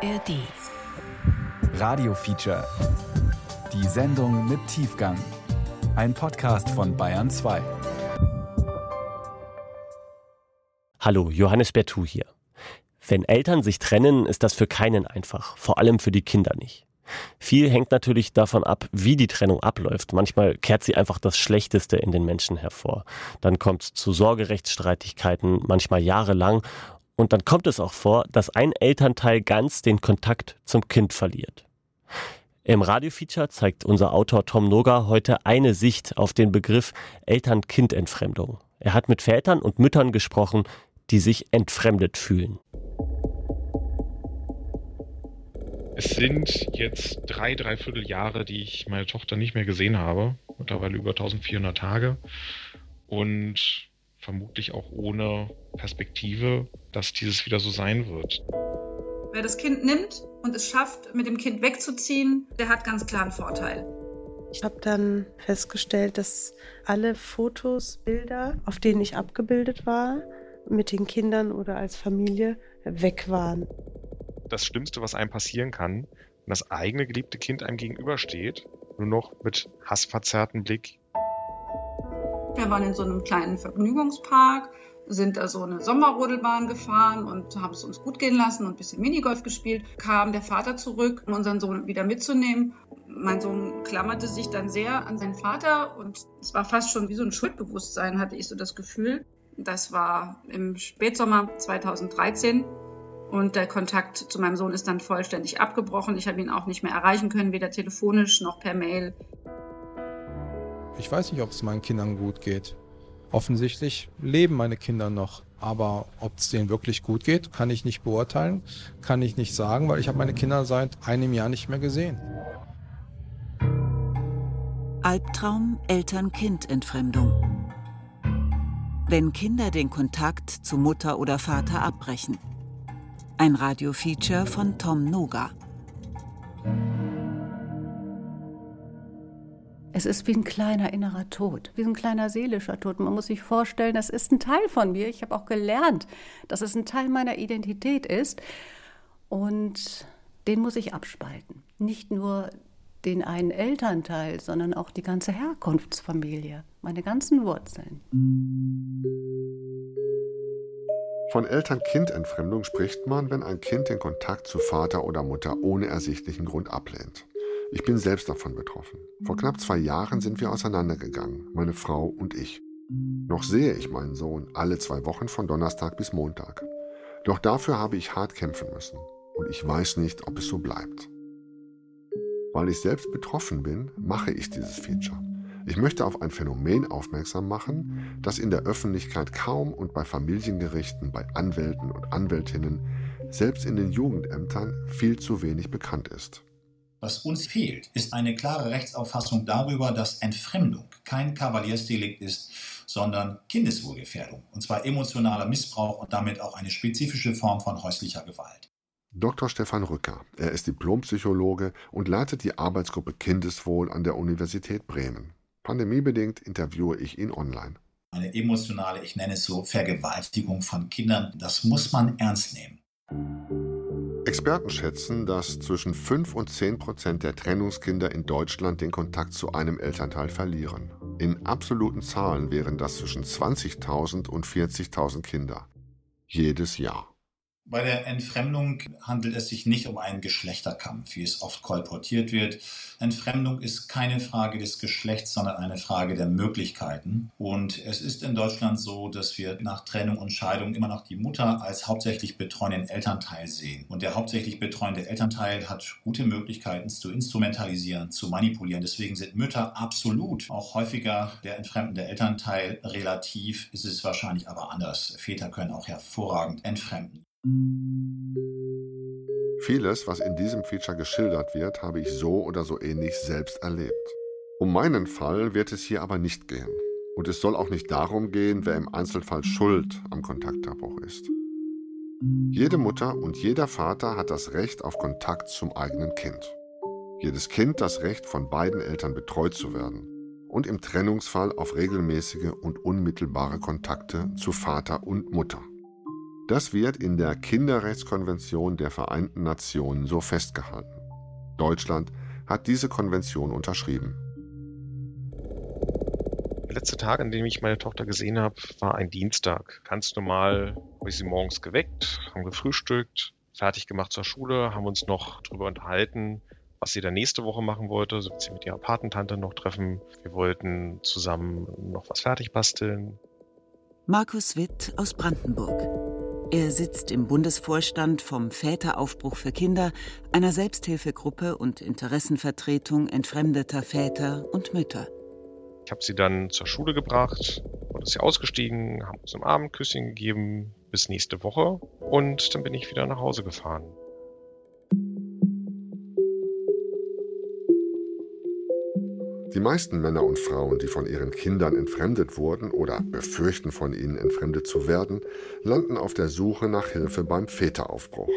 ARD. Radio Feature. Die Sendung mit Tiefgang. Ein Podcast von Bayern 2. Hallo, Johannes Bertou hier. Wenn Eltern sich trennen, ist das für keinen einfach, vor allem für die Kinder nicht. Viel hängt natürlich davon ab, wie die Trennung abläuft. Manchmal kehrt sie einfach das Schlechteste in den Menschen hervor. Dann kommt es zu Sorgerechtsstreitigkeiten, manchmal jahrelang. Und dann kommt es auch vor, dass ein Elternteil ganz den Kontakt zum Kind verliert. Im Radiofeature zeigt unser Autor Tom Noga heute eine Sicht auf den Begriff Eltern-Kind-Entfremdung. Er hat mit Vätern und Müttern gesprochen, die sich entfremdet fühlen. Es sind jetzt drei, dreiviertel Jahre, die ich meine Tochter nicht mehr gesehen habe. Mittlerweile über 1400 Tage. Und vermutlich auch ohne Perspektive, dass dieses wieder so sein wird. Wer das Kind nimmt und es schafft, mit dem Kind wegzuziehen, der hat ganz klar einen Vorteil. Ich habe dann festgestellt, dass alle Fotos, Bilder, auf denen ich abgebildet war, mit den Kindern oder als Familie, weg waren das Schlimmste, was einem passieren kann, wenn das eigene geliebte Kind einem gegenübersteht, nur noch mit hassverzerrtem Blick. Wir waren in so einem kleinen Vergnügungspark, sind da so eine Sommerrodelbahn gefahren und haben es uns gut gehen lassen und ein bisschen Minigolf gespielt. Kam der Vater zurück, um unseren Sohn wieder mitzunehmen. Mein Sohn klammerte sich dann sehr an seinen Vater und es war fast schon wie so ein Schuldbewusstsein, hatte ich so das Gefühl. Das war im Spätsommer 2013. Und der Kontakt zu meinem Sohn ist dann vollständig abgebrochen. Ich habe ihn auch nicht mehr erreichen können, weder telefonisch noch per Mail. Ich weiß nicht, ob es meinen Kindern gut geht. Offensichtlich leben meine Kinder noch. Aber ob es denen wirklich gut geht, kann ich nicht beurteilen, kann ich nicht sagen, weil ich habe meine Kinder seit einem Jahr nicht mehr gesehen. Albtraum Eltern-Kind-Entfremdung. Wenn Kinder den Kontakt zu Mutter oder Vater abbrechen. Ein Radiofeature von Tom Noga. Es ist wie ein kleiner innerer Tod, wie ein kleiner seelischer Tod. Man muss sich vorstellen, das ist ein Teil von mir. Ich habe auch gelernt, dass es ein Teil meiner Identität ist. Und den muss ich abspalten. Nicht nur den einen Elternteil, sondern auch die ganze Herkunftsfamilie, meine ganzen Wurzeln. Von Eltern-Kind-Entfremdung spricht man, wenn ein Kind den Kontakt zu Vater oder Mutter ohne ersichtlichen Grund ablehnt. Ich bin selbst davon betroffen. Vor knapp zwei Jahren sind wir auseinandergegangen, meine Frau und ich. Noch sehe ich meinen Sohn alle zwei Wochen von Donnerstag bis Montag. Doch dafür habe ich hart kämpfen müssen. Und ich weiß nicht, ob es so bleibt. Weil ich selbst betroffen bin, mache ich dieses Feature. Ich möchte auf ein Phänomen aufmerksam machen, das in der Öffentlichkeit kaum und bei Familiengerichten, bei Anwälten und Anwältinnen, selbst in den Jugendämtern viel zu wenig bekannt ist. Was uns fehlt, ist eine klare Rechtsauffassung darüber, dass Entfremdung kein Kavaliersdelikt ist, sondern Kindeswohlgefährdung, und zwar emotionaler Missbrauch und damit auch eine spezifische Form von häuslicher Gewalt. Dr. Stefan Rücker, er ist Diplompsychologe und leitet die Arbeitsgruppe Kindeswohl an der Universität Bremen. Pandemiebedingt interviewe ich ihn online. Eine emotionale, ich nenne es so, Vergewaltigung von Kindern, das muss man ernst nehmen. Experten schätzen, dass zwischen 5 und 10 Prozent der Trennungskinder in Deutschland den Kontakt zu einem Elternteil verlieren. In absoluten Zahlen wären das zwischen 20.000 und 40.000 Kinder. Jedes Jahr. Bei der Entfremdung handelt es sich nicht um einen Geschlechterkampf, wie es oft kolportiert wird. Entfremdung ist keine Frage des Geschlechts, sondern eine Frage der Möglichkeiten. Und es ist in Deutschland so, dass wir nach Trennung und Scheidung immer noch die Mutter als hauptsächlich betreuenden Elternteil sehen. Und der hauptsächlich betreuende Elternteil hat gute Möglichkeiten zu instrumentalisieren, zu manipulieren. Deswegen sind Mütter absolut auch häufiger der entfremdende Elternteil. Relativ ist es wahrscheinlich aber anders. Väter können auch hervorragend entfremden. Vieles, was in diesem Feature geschildert wird, habe ich so oder so ähnlich selbst erlebt. Um meinen Fall wird es hier aber nicht gehen. Und es soll auch nicht darum gehen, wer im Einzelfall schuld am Kontaktabbruch ist. Jede Mutter und jeder Vater hat das Recht auf Kontakt zum eigenen Kind. Jedes Kind das Recht, von beiden Eltern betreut zu werden und im Trennungsfall auf regelmäßige und unmittelbare Kontakte zu Vater und Mutter. Das wird in der Kinderrechtskonvention der Vereinten Nationen so festgehalten. Deutschland hat diese Konvention unterschrieben. Der letzte Tag, an dem ich meine Tochter gesehen habe, war ein Dienstag. Ganz normal habe ich sie morgens geweckt, haben gefrühstückt, fertig gemacht zur Schule, haben uns noch darüber unterhalten, was sie dann nächste Woche machen wollte. Sie wird sich mit ihrer Patentante noch treffen. Wir wollten zusammen noch was fertig basteln. Markus Witt aus Brandenburg. Er sitzt im Bundesvorstand vom Väteraufbruch für Kinder, einer Selbsthilfegruppe und Interessenvertretung entfremdeter Väter und Mütter. Ich habe sie dann zur Schule gebracht ist sie ausgestiegen, haben uns ein Abendküsschen gegeben bis nächste Woche und dann bin ich wieder nach Hause gefahren. Die meisten Männer und Frauen, die von ihren Kindern entfremdet wurden oder befürchten, von ihnen entfremdet zu werden, landen auf der Suche nach Hilfe beim Väteraufbruch.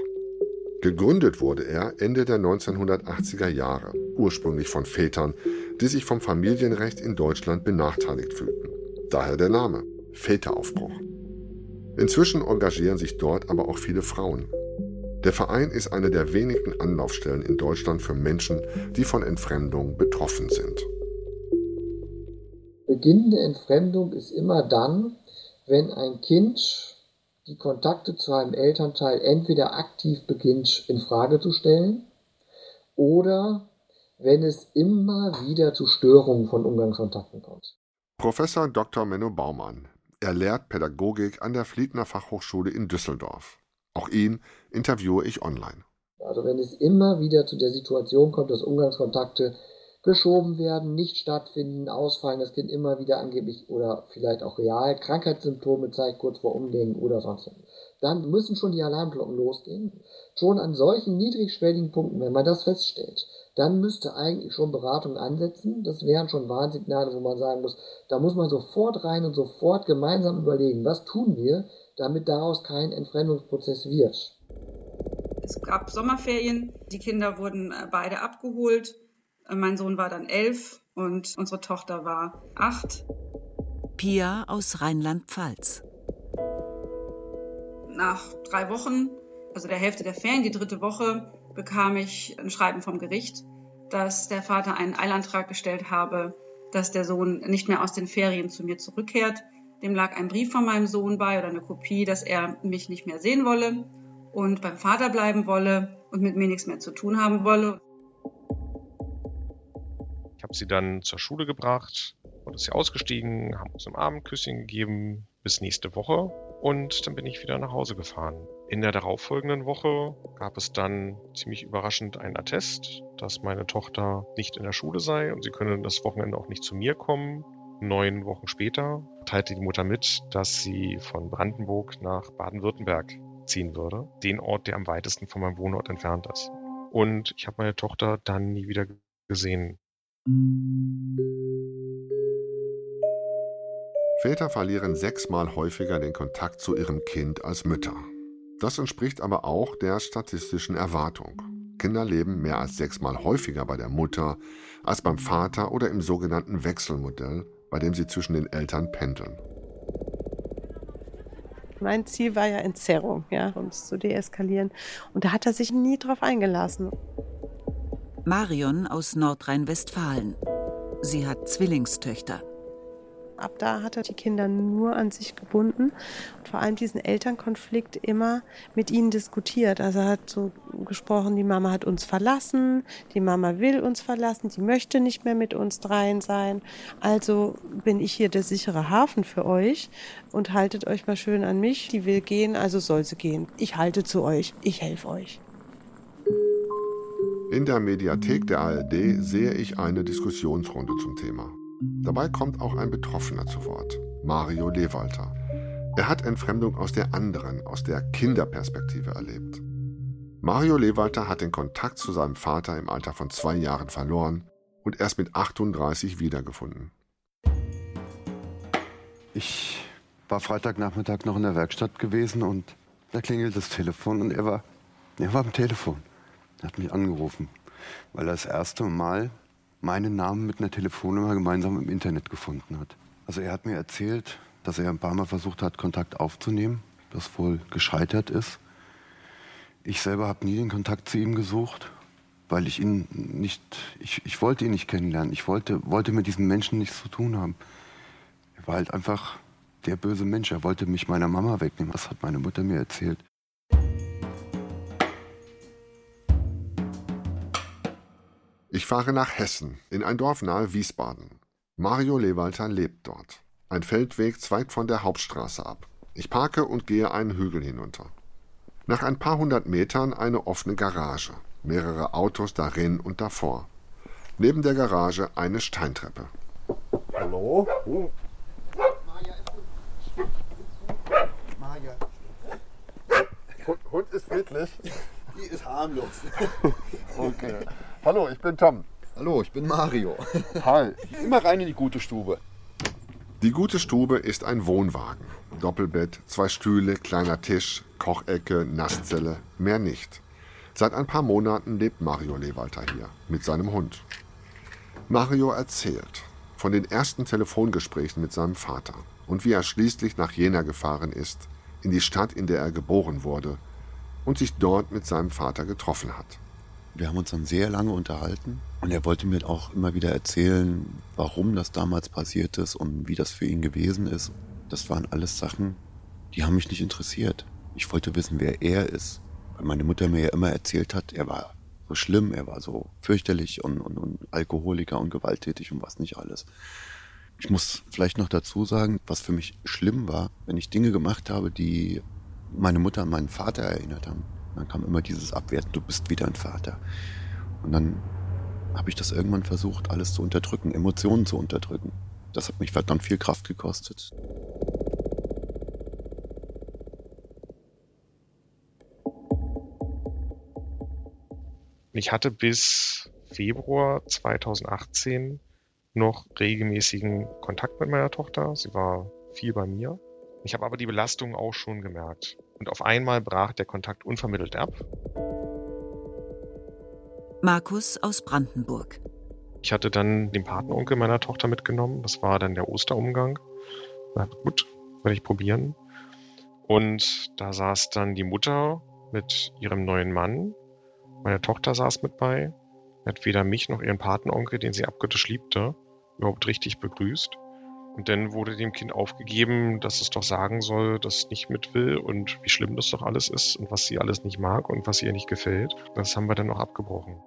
Gegründet wurde er Ende der 1980er Jahre, ursprünglich von Vätern, die sich vom Familienrecht in Deutschland benachteiligt fühlten. Daher der Name Väteraufbruch. Inzwischen engagieren sich dort aber auch viele Frauen. Der Verein ist eine der wenigen Anlaufstellen in Deutschland für Menschen, die von Entfremdung betroffen sind. Beginn der Entfremdung ist immer dann, wenn ein Kind die Kontakte zu einem Elternteil entweder aktiv beginnt in Frage zu stellen oder wenn es immer wieder zu Störungen von Umgangskontakten kommt. Professor Dr. Menno Baumann. Er lehrt Pädagogik an der Fliedner Fachhochschule in Düsseldorf. Auch ihn interviewe ich online. Also wenn es immer wieder zu der Situation kommt, dass Umgangskontakte geschoben werden, nicht stattfinden, ausfallen, das Kind immer wieder angeblich oder vielleicht auch real Krankheitssymptome zeigt, kurz vor Umdenken oder sonst was. Dann müssen schon die Alarmglocken losgehen. Schon an solchen niedrigschwelligen Punkten, wenn man das feststellt, dann müsste eigentlich schon Beratung ansetzen. Das wären schon Warnsignale, wo man sagen muss, da muss man sofort rein und sofort gemeinsam überlegen, was tun wir, damit daraus kein Entfremdungsprozess wird. Es gab Sommerferien, die Kinder wurden äh, beide abgeholt mein Sohn war dann elf und unsere Tochter war acht. Pia aus Rheinland-Pfalz. Nach drei Wochen, also der Hälfte der Ferien, die dritte Woche, bekam ich ein Schreiben vom Gericht, dass der Vater einen Eilantrag gestellt habe, dass der Sohn nicht mehr aus den Ferien zu mir zurückkehrt. Dem lag ein Brief von meinem Sohn bei oder eine Kopie, dass er mich nicht mehr sehen wolle und beim Vater bleiben wolle und mit mir nichts mehr zu tun haben wolle. Habe sie dann zur Schule gebracht und ist sie ausgestiegen, haben uns ein Abendküsschen gegeben bis nächste Woche und dann bin ich wieder nach Hause gefahren. In der darauffolgenden Woche gab es dann ziemlich überraschend einen Attest, dass meine Tochter nicht in der Schule sei und sie könne das Wochenende auch nicht zu mir kommen. Neun Wochen später teilte die Mutter mit, dass sie von Brandenburg nach Baden-Württemberg ziehen würde, den Ort, der am weitesten von meinem Wohnort entfernt ist. Und ich habe meine Tochter dann nie wieder gesehen. Väter verlieren sechsmal häufiger den Kontakt zu ihrem Kind als Mütter. Das entspricht aber auch der statistischen Erwartung. Kinder leben mehr als sechsmal häufiger bei der Mutter als beim Vater oder im sogenannten Wechselmodell, bei dem sie zwischen den Eltern pendeln. Mein Ziel war ja Entzerrung, ja, um es zu deeskalieren. Und da hat er sich nie drauf eingelassen. Marion aus Nordrhein-Westfalen. Sie hat Zwillingstöchter. Ab da hat er die Kinder nur an sich gebunden und vor allem diesen Elternkonflikt immer mit ihnen diskutiert. Also er hat so gesprochen, die Mama hat uns verlassen, die Mama will uns verlassen, die möchte nicht mehr mit uns dreien sein. Also bin ich hier der sichere Hafen für euch und haltet euch mal schön an mich. Die will gehen, also soll sie gehen. Ich halte zu euch, ich helfe euch. In der Mediathek der ARD sehe ich eine Diskussionsrunde zum Thema. Dabei kommt auch ein Betroffener zu Wort, Mario Lewalter. Er hat Entfremdung aus der anderen, aus der Kinderperspektive erlebt. Mario Lewalter hat den Kontakt zu seinem Vater im Alter von zwei Jahren verloren und erst mit 38 wiedergefunden. Ich war Freitagnachmittag noch in der Werkstatt gewesen und da klingelt das Telefon und er war, er war am Telefon. Er hat mich angerufen, weil er das erste Mal meinen Namen mit einer Telefonnummer gemeinsam im Internet gefunden hat. Also er hat mir erzählt, dass er ein paar Mal versucht hat, Kontakt aufzunehmen das wohl gescheitert ist. Ich selber habe nie den Kontakt zu ihm gesucht, weil ich ihn nicht, ich, ich wollte ihn nicht kennenlernen. Ich wollte, wollte mit diesem Menschen nichts zu tun haben. Er war halt einfach der böse Mensch. Er wollte mich meiner Mama wegnehmen. Das hat meine Mutter mir erzählt. Fahre nach Hessen, in ein Dorf nahe Wiesbaden. Mario Lewalter lebt dort. Ein Feldweg zweigt von der Hauptstraße ab. Ich parke und gehe einen Hügel hinunter. Nach ein paar hundert Metern eine offene Garage. Mehrere Autos darin und davor. Neben der Garage eine Steintreppe. Hallo? Maja. Hund, Hund ist friedlich. Die ist harmlos. Okay. Hallo, ich bin Tom. Hallo, ich bin Mario. Hi. Immer rein in die gute Stube. Die gute Stube ist ein Wohnwagen. Doppelbett, zwei Stühle, kleiner Tisch, Kochecke, Nasszelle, mehr nicht. Seit ein paar Monaten lebt Mario Lewalter hier mit seinem Hund. Mario erzählt von den ersten Telefongesprächen mit seinem Vater und wie er schließlich nach Jena gefahren ist, in die Stadt, in der er geboren wurde und sich dort mit seinem Vater getroffen hat. Wir haben uns dann sehr lange unterhalten und er wollte mir auch immer wieder erzählen, warum das damals passiert ist und wie das für ihn gewesen ist. Das waren alles Sachen, die haben mich nicht interessiert. Ich wollte wissen, wer er ist. Weil meine Mutter mir ja immer erzählt hat, er war so schlimm, er war so fürchterlich und, und, und Alkoholiker und gewalttätig und was nicht alles. Ich muss vielleicht noch dazu sagen, was für mich schlimm war, wenn ich Dinge gemacht habe, die meine Mutter an meinen Vater erinnert haben. Dann kam immer dieses Abwerten, du bist wieder ein Vater. Und dann habe ich das irgendwann versucht, alles zu unterdrücken, Emotionen zu unterdrücken. Das hat mich verdammt viel Kraft gekostet. Ich hatte bis Februar 2018 noch regelmäßigen Kontakt mit meiner Tochter. Sie war viel bei mir. Ich habe aber die Belastung auch schon gemerkt. Und auf einmal brach der Kontakt unvermittelt ab. Markus aus Brandenburg. Ich hatte dann den Patenonkel meiner Tochter mitgenommen. Das war dann der Osterumgang. Na gut, werde ich probieren. Und da saß dann die Mutter mit ihrem neuen Mann. Meine Tochter saß mit bei. Hat weder mich noch ihren Patenonkel, den sie abgöttisch liebte, überhaupt richtig begrüßt. Und dann wurde dem Kind aufgegeben, dass es doch sagen soll, dass es nicht mit will und wie schlimm das doch alles ist und was sie alles nicht mag und was ihr nicht gefällt. Das haben wir dann noch abgebrochen.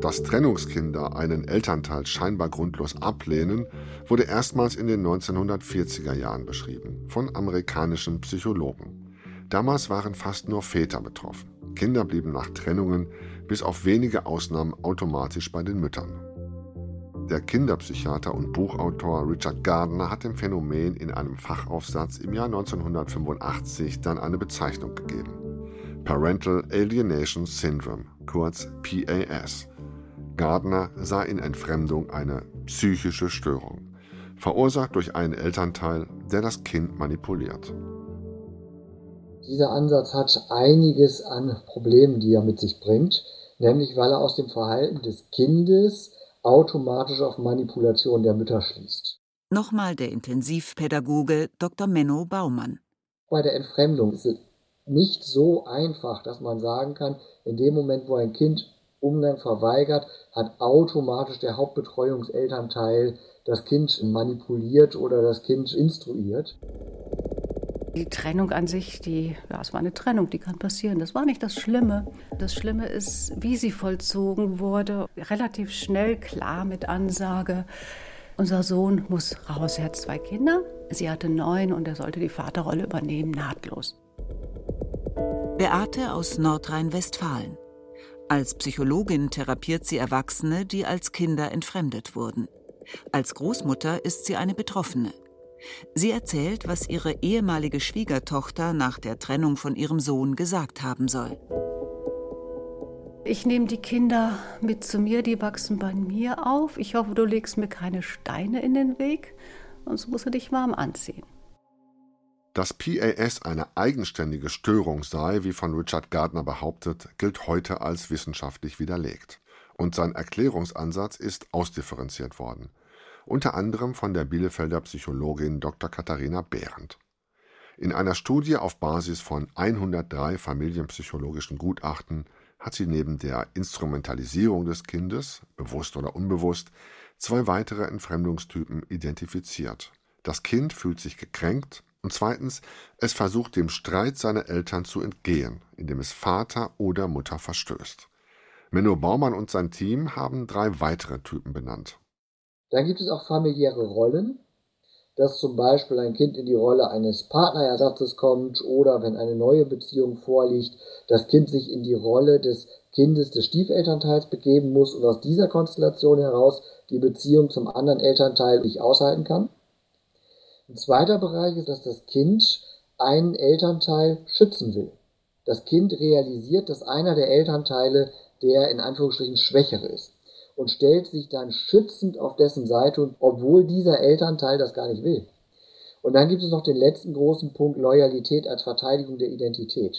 Dass Trennungskinder einen Elternteil scheinbar grundlos ablehnen, wurde erstmals in den 1940er Jahren beschrieben von amerikanischen Psychologen. Damals waren fast nur Väter betroffen. Kinder blieben nach Trennungen bis auf wenige Ausnahmen automatisch bei den Müttern. Der Kinderpsychiater und Buchautor Richard Gardner hat dem Phänomen in einem Fachaufsatz im Jahr 1985 dann eine Bezeichnung gegeben. Parental Alienation Syndrome, kurz PAS. Gardner sah in Entfremdung eine psychische Störung, verursacht durch einen Elternteil, der das Kind manipuliert. Dieser Ansatz hat einiges an Problemen, die er mit sich bringt, nämlich weil er aus dem Verhalten des Kindes automatisch auf Manipulation der Mütter schließt. Nochmal der Intensivpädagoge Dr. Menno Baumann. Bei der Entfremdung ist es nicht so einfach, dass man sagen kann, in dem Moment, wo ein Kind Umgang verweigert, hat automatisch der Hauptbetreuungselternteil das Kind manipuliert oder das Kind instruiert. Die Trennung an sich, die, ja, es war eine Trennung, die kann passieren. Das war nicht das Schlimme. Das Schlimme ist, wie sie vollzogen wurde. Relativ schnell klar mit Ansage. Unser Sohn muss raus. Er hat zwei Kinder. Sie hatte neun und er sollte die Vaterrolle übernehmen, nahtlos. Beate aus Nordrhein-Westfalen. Als Psychologin therapiert sie Erwachsene, die als Kinder entfremdet wurden. Als Großmutter ist sie eine Betroffene. Sie erzählt, was ihre ehemalige Schwiegertochter nach der Trennung von ihrem Sohn gesagt haben soll. Ich nehme die Kinder mit zu mir, die wachsen bei mir auf. Ich hoffe, du legst mir keine Steine in den Weg, sonst musst du dich warm anziehen. Dass PAS eine eigenständige Störung sei, wie von Richard Gardner behauptet, gilt heute als wissenschaftlich widerlegt. Und sein Erklärungsansatz ist ausdifferenziert worden unter anderem von der Bielefelder Psychologin Dr. Katharina Behrendt. In einer Studie auf Basis von 103 familienpsychologischen Gutachten hat sie neben der Instrumentalisierung des Kindes, bewusst oder unbewusst, zwei weitere Entfremdungstypen identifiziert. Das Kind fühlt sich gekränkt und zweitens, es versucht dem Streit seiner Eltern zu entgehen, indem es Vater oder Mutter verstößt. Menno Baumann und sein Team haben drei weitere Typen benannt. Dann gibt es auch familiäre Rollen, dass zum Beispiel ein Kind in die Rolle eines Partnerersatzes kommt oder wenn eine neue Beziehung vorliegt, das Kind sich in die Rolle des Kindes des Stiefelternteils begeben muss und aus dieser Konstellation heraus die Beziehung zum anderen Elternteil nicht aushalten kann. Ein zweiter Bereich ist, dass das Kind einen Elternteil schützen will. Das Kind realisiert, dass einer der Elternteile der in Anführungsstrichen Schwächere ist und stellt sich dann schützend auf dessen Seite, obwohl dieser Elternteil das gar nicht will. Und dann gibt es noch den letzten großen Punkt Loyalität als Verteidigung der Identität.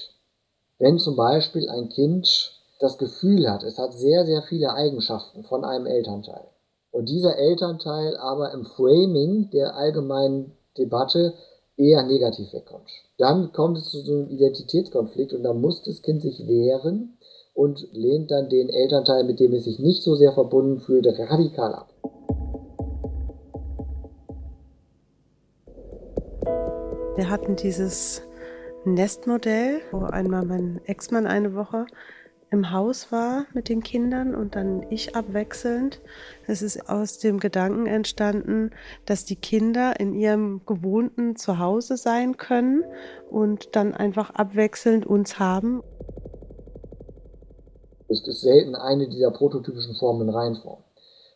Wenn zum Beispiel ein Kind das Gefühl hat, es hat sehr, sehr viele Eigenschaften von einem Elternteil und dieser Elternteil aber im Framing der allgemeinen Debatte eher negativ wegkommt, dann kommt es zu so einem Identitätskonflikt und da muss das Kind sich wehren und lehnt dann den Elternteil, mit dem es sich nicht so sehr verbunden fühlt, radikal ab. Wir hatten dieses Nestmodell, wo einmal mein Ex-Mann eine Woche im Haus war mit den Kindern und dann ich abwechselnd. Es ist aus dem Gedanken entstanden, dass die Kinder in ihrem gewohnten Zuhause sein können und dann einfach abwechselnd uns haben. Es ist selten eine dieser prototypischen Formen in Reihenform.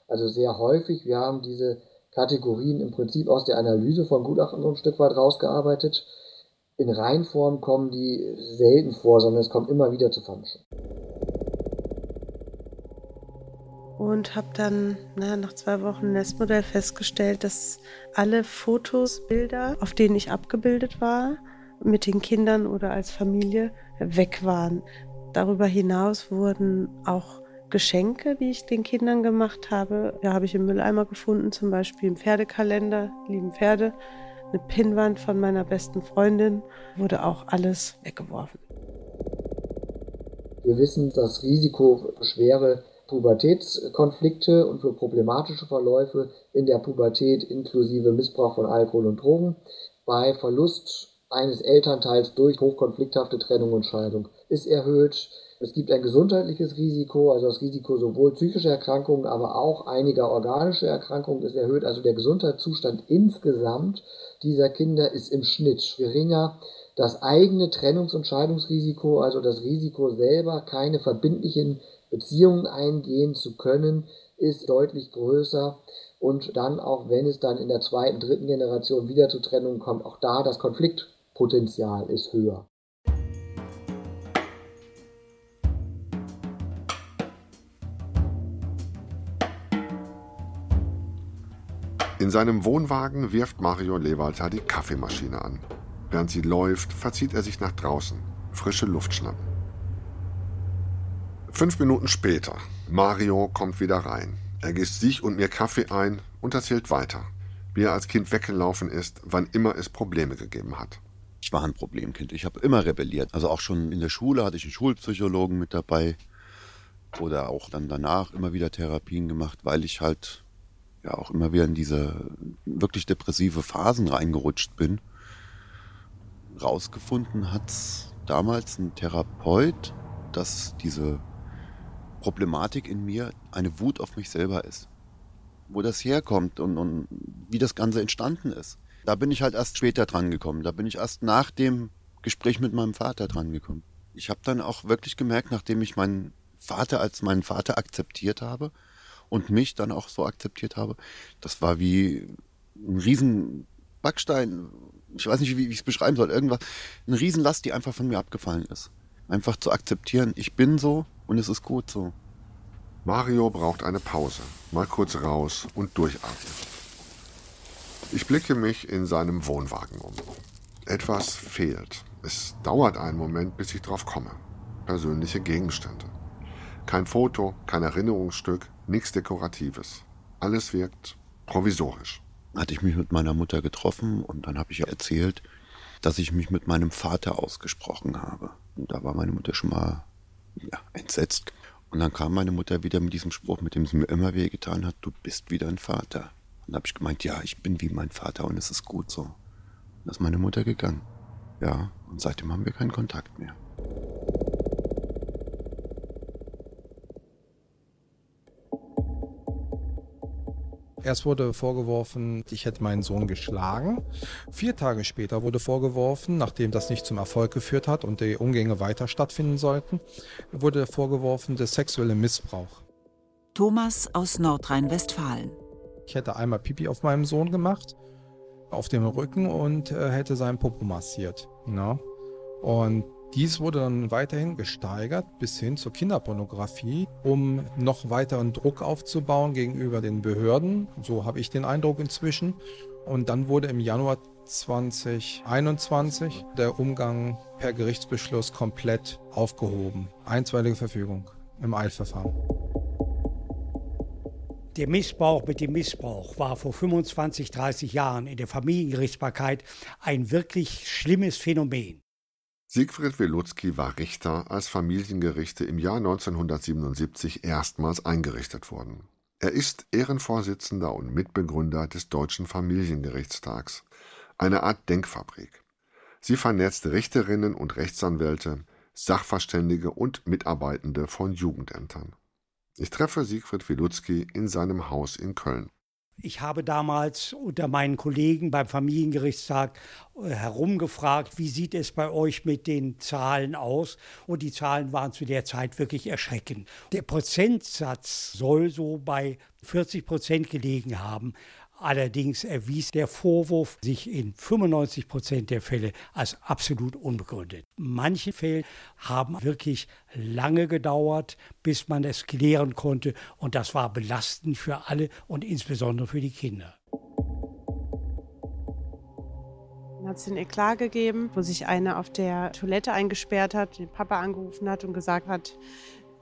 Also sehr häufig, wir haben diese Kategorien im Prinzip aus der Analyse von Gutachten so ein Stück weit rausgearbeitet. In Reihenform kommen die selten vor, sondern es kommt immer wieder zu Vermischung. Und habe dann na, nach zwei Wochen Nestmodell festgestellt, dass alle Fotos, Bilder, auf denen ich abgebildet war, mit den Kindern oder als Familie weg waren. Darüber hinaus wurden auch Geschenke, die ich den Kindern gemacht habe, ja, habe ich im Mülleimer gefunden, zum Beispiel im Pferdekalender, lieben Pferde, eine Pinnwand von meiner besten Freundin, wurde auch alles weggeworfen. Wir wissen, das Risiko für schwere Pubertätskonflikte und für problematische Verläufe in der Pubertät inklusive Missbrauch von Alkohol und Drogen bei Verlust eines Elternteils durch hochkonflikthafte Trennung und Scheidung ist erhöht. Es gibt ein gesundheitliches Risiko, also das Risiko sowohl psychischer Erkrankungen, aber auch einiger organischer Erkrankungen ist erhöht. Also der Gesundheitszustand insgesamt dieser Kinder ist im Schnitt geringer. Das eigene Trennungs- und Scheidungsrisiko, also das Risiko selber, keine verbindlichen Beziehungen eingehen zu können, ist deutlich größer. Und dann auch, wenn es dann in der zweiten, dritten Generation wieder zu Trennungen kommt, auch da das Konflikt Potenzial ist höher. In seinem Wohnwagen wirft Mario Lewalter die Kaffeemaschine an. Während sie läuft, verzieht er sich nach draußen. Frische Luft schnappen. Fünf Minuten später. Mario kommt wieder rein. Er gießt sich und mir Kaffee ein und erzählt weiter, wie er als Kind weggelaufen ist, wann immer es Probleme gegeben hat. Ich war ein Problemkind. Ich habe immer rebelliert. Also auch schon in der Schule hatte ich einen Schulpsychologen mit dabei oder auch dann danach immer wieder Therapien gemacht, weil ich halt ja auch immer wieder in diese wirklich depressive Phasen reingerutscht bin. Rausgefunden hat damals ein Therapeut, dass diese Problematik in mir eine Wut auf mich selber ist. Wo das herkommt und, und wie das Ganze entstanden ist. Da bin ich halt erst später dran gekommen. Da bin ich erst nach dem Gespräch mit meinem Vater dran gekommen. Ich habe dann auch wirklich gemerkt, nachdem ich meinen Vater als meinen Vater akzeptiert habe und mich dann auch so akzeptiert habe, das war wie ein riesen Backstein. Ich weiß nicht, wie ich es beschreiben soll. Irgendwas, eine Riesenlast, die einfach von mir abgefallen ist. Einfach zu akzeptieren, ich bin so und es ist gut so. Mario braucht eine Pause. Mal kurz raus und durchatmen. Ich blicke mich in seinem Wohnwagen um. Etwas fehlt. Es dauert einen Moment, bis ich drauf komme. Persönliche Gegenstände. Kein Foto, kein Erinnerungsstück, nichts Dekoratives. Alles wirkt provisorisch. Hatte ich mich mit meiner Mutter getroffen und dann habe ich ihr erzählt, dass ich mich mit meinem Vater ausgesprochen habe. Und da war meine Mutter schon mal ja, entsetzt. Und dann kam meine Mutter wieder mit diesem Spruch, mit dem sie mir immer wehgetan hat, du bist wieder ein Vater. Und da habe ich gemeint, ja, ich bin wie mein Vater und es ist gut so. Und da ist meine Mutter gegangen. Ja, und seitdem haben wir keinen Kontakt mehr. Erst wurde vorgeworfen, ich hätte meinen Sohn geschlagen. Vier Tage später wurde vorgeworfen, nachdem das nicht zum Erfolg geführt hat und die Umgänge weiter stattfinden sollten, wurde vorgeworfen der sexuelle Missbrauch. Thomas aus Nordrhein-Westfalen. Ich hätte einmal Pipi auf meinem Sohn gemacht, auf dem Rücken und äh, hätte seinen Popo massiert. Ja. Und dies wurde dann weiterhin gesteigert bis hin zur Kinderpornografie, um noch weiteren Druck aufzubauen gegenüber den Behörden. So habe ich den Eindruck inzwischen. Und dann wurde im Januar 2021 der Umgang per Gerichtsbeschluss komplett aufgehoben. Einstweilige Verfügung im Eilverfahren. Der Missbrauch mit dem Missbrauch war vor 25, 30 Jahren in der Familiengerichtsbarkeit ein wirklich schlimmes Phänomen. Siegfried Welutzky war Richter, als Familiengerichte im Jahr 1977 erstmals eingerichtet wurden. Er ist Ehrenvorsitzender und Mitbegründer des Deutschen Familiengerichtstags, eine Art Denkfabrik. Sie vernetzt Richterinnen und Rechtsanwälte, Sachverständige und Mitarbeitende von Jugendämtern. Ich treffe Siegfried Wilutzki in seinem Haus in Köln. Ich habe damals unter meinen Kollegen beim Familiengerichtstag äh, herumgefragt, wie sieht es bei euch mit den Zahlen aus? Und die Zahlen waren zu der Zeit wirklich erschreckend. Der Prozentsatz soll so bei 40 Prozent gelegen haben. Allerdings erwies der Vorwurf sich in 95 Prozent der Fälle als absolut unbegründet. Manche Fälle haben wirklich lange gedauert, bis man es klären konnte. Und das war belastend für alle und insbesondere für die Kinder. Hat es den Eklat gegeben, wo sich eine auf der Toilette eingesperrt hat, den Papa angerufen hat und gesagt hat,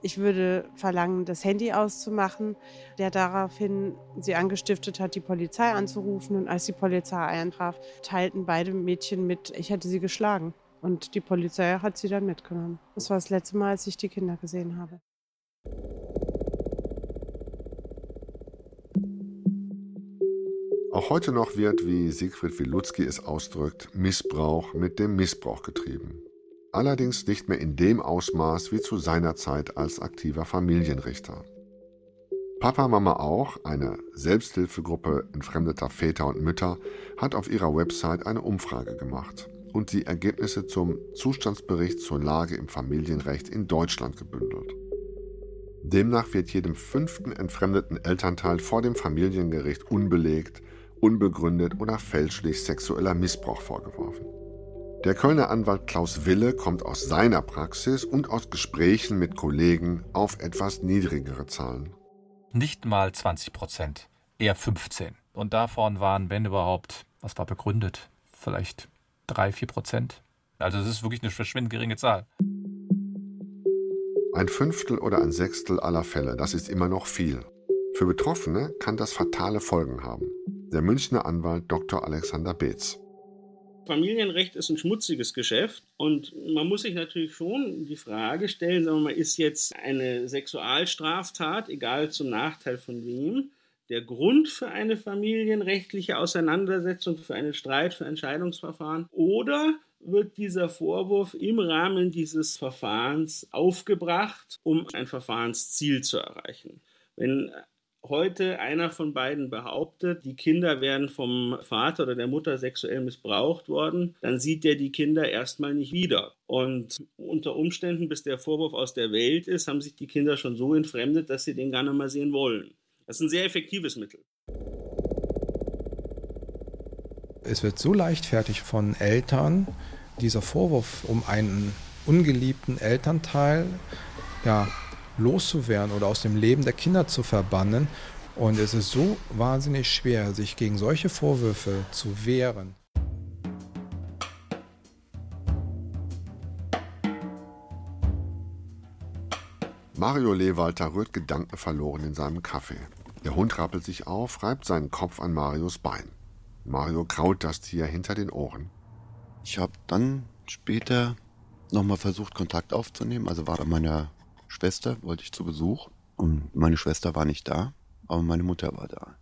ich würde verlangen, das Handy auszumachen, der daraufhin sie angestiftet hat, die Polizei anzurufen. Und als die Polizei eintraf, teilten beide Mädchen mit, ich hätte sie geschlagen. Und die Polizei hat sie dann mitgenommen. Das war das letzte Mal, als ich die Kinder gesehen habe. Auch heute noch wird, wie Siegfried Wilutzki es ausdrückt, Missbrauch mit dem Missbrauch getrieben allerdings nicht mehr in dem Ausmaß wie zu seiner Zeit als aktiver Familienrichter. Papa Mama auch, eine Selbsthilfegruppe entfremdeter Väter und Mütter, hat auf ihrer Website eine Umfrage gemacht und die Ergebnisse zum Zustandsbericht zur Lage im Familienrecht in Deutschland gebündelt. Demnach wird jedem fünften entfremdeten Elternteil vor dem Familiengericht unbelegt, unbegründet oder fälschlich sexueller Missbrauch vorgeworfen. Der Kölner Anwalt Klaus Wille kommt aus seiner Praxis und aus Gesprächen mit Kollegen auf etwas niedrigere Zahlen. Nicht mal 20 Prozent, eher 15. Und davon waren, wenn überhaupt, was war begründet? Vielleicht 3, 4 Prozent. Also es ist wirklich eine verschwindend geringe Zahl. Ein Fünftel oder ein Sechstel aller Fälle, das ist immer noch viel. Für Betroffene kann das fatale Folgen haben. Der Münchner Anwalt Dr. Alexander Beetz. Familienrecht ist ein schmutziges Geschäft und man muss sich natürlich schon die Frage stellen, sagen wir mal, ist jetzt eine Sexualstraftat, egal zum Nachteil von wem, der Grund für eine familienrechtliche Auseinandersetzung, für einen Streit, für Entscheidungsverfahren oder wird dieser Vorwurf im Rahmen dieses Verfahrens aufgebracht, um ein Verfahrensziel zu erreichen. Wenn heute einer von beiden behauptet, die Kinder wären vom Vater oder der Mutter sexuell missbraucht worden, dann sieht er die Kinder erstmal nicht wieder. Und unter Umständen, bis der Vorwurf aus der Welt ist, haben sich die Kinder schon so entfremdet, dass sie den gar nicht mehr sehen wollen. Das ist ein sehr effektives Mittel. Es wird so leichtfertig von Eltern dieser Vorwurf um einen ungeliebten Elternteil ja, loszuwerden oder aus dem Leben der Kinder zu verbannen. Und es ist so wahnsinnig schwer, sich gegen solche Vorwürfe zu wehren. Mario Lewalter rührt gedankenverloren in seinem Kaffee. Der Hund rappelt sich auf, reibt seinen Kopf an Marios Bein. Mario kraut das Tier hinter den Ohren. Ich habe dann später nochmal versucht, Kontakt aufzunehmen. Also war bei meiner Schwester, wollte ich zu Besuch. Und meine Schwester war nicht da, aber meine Mutter war da.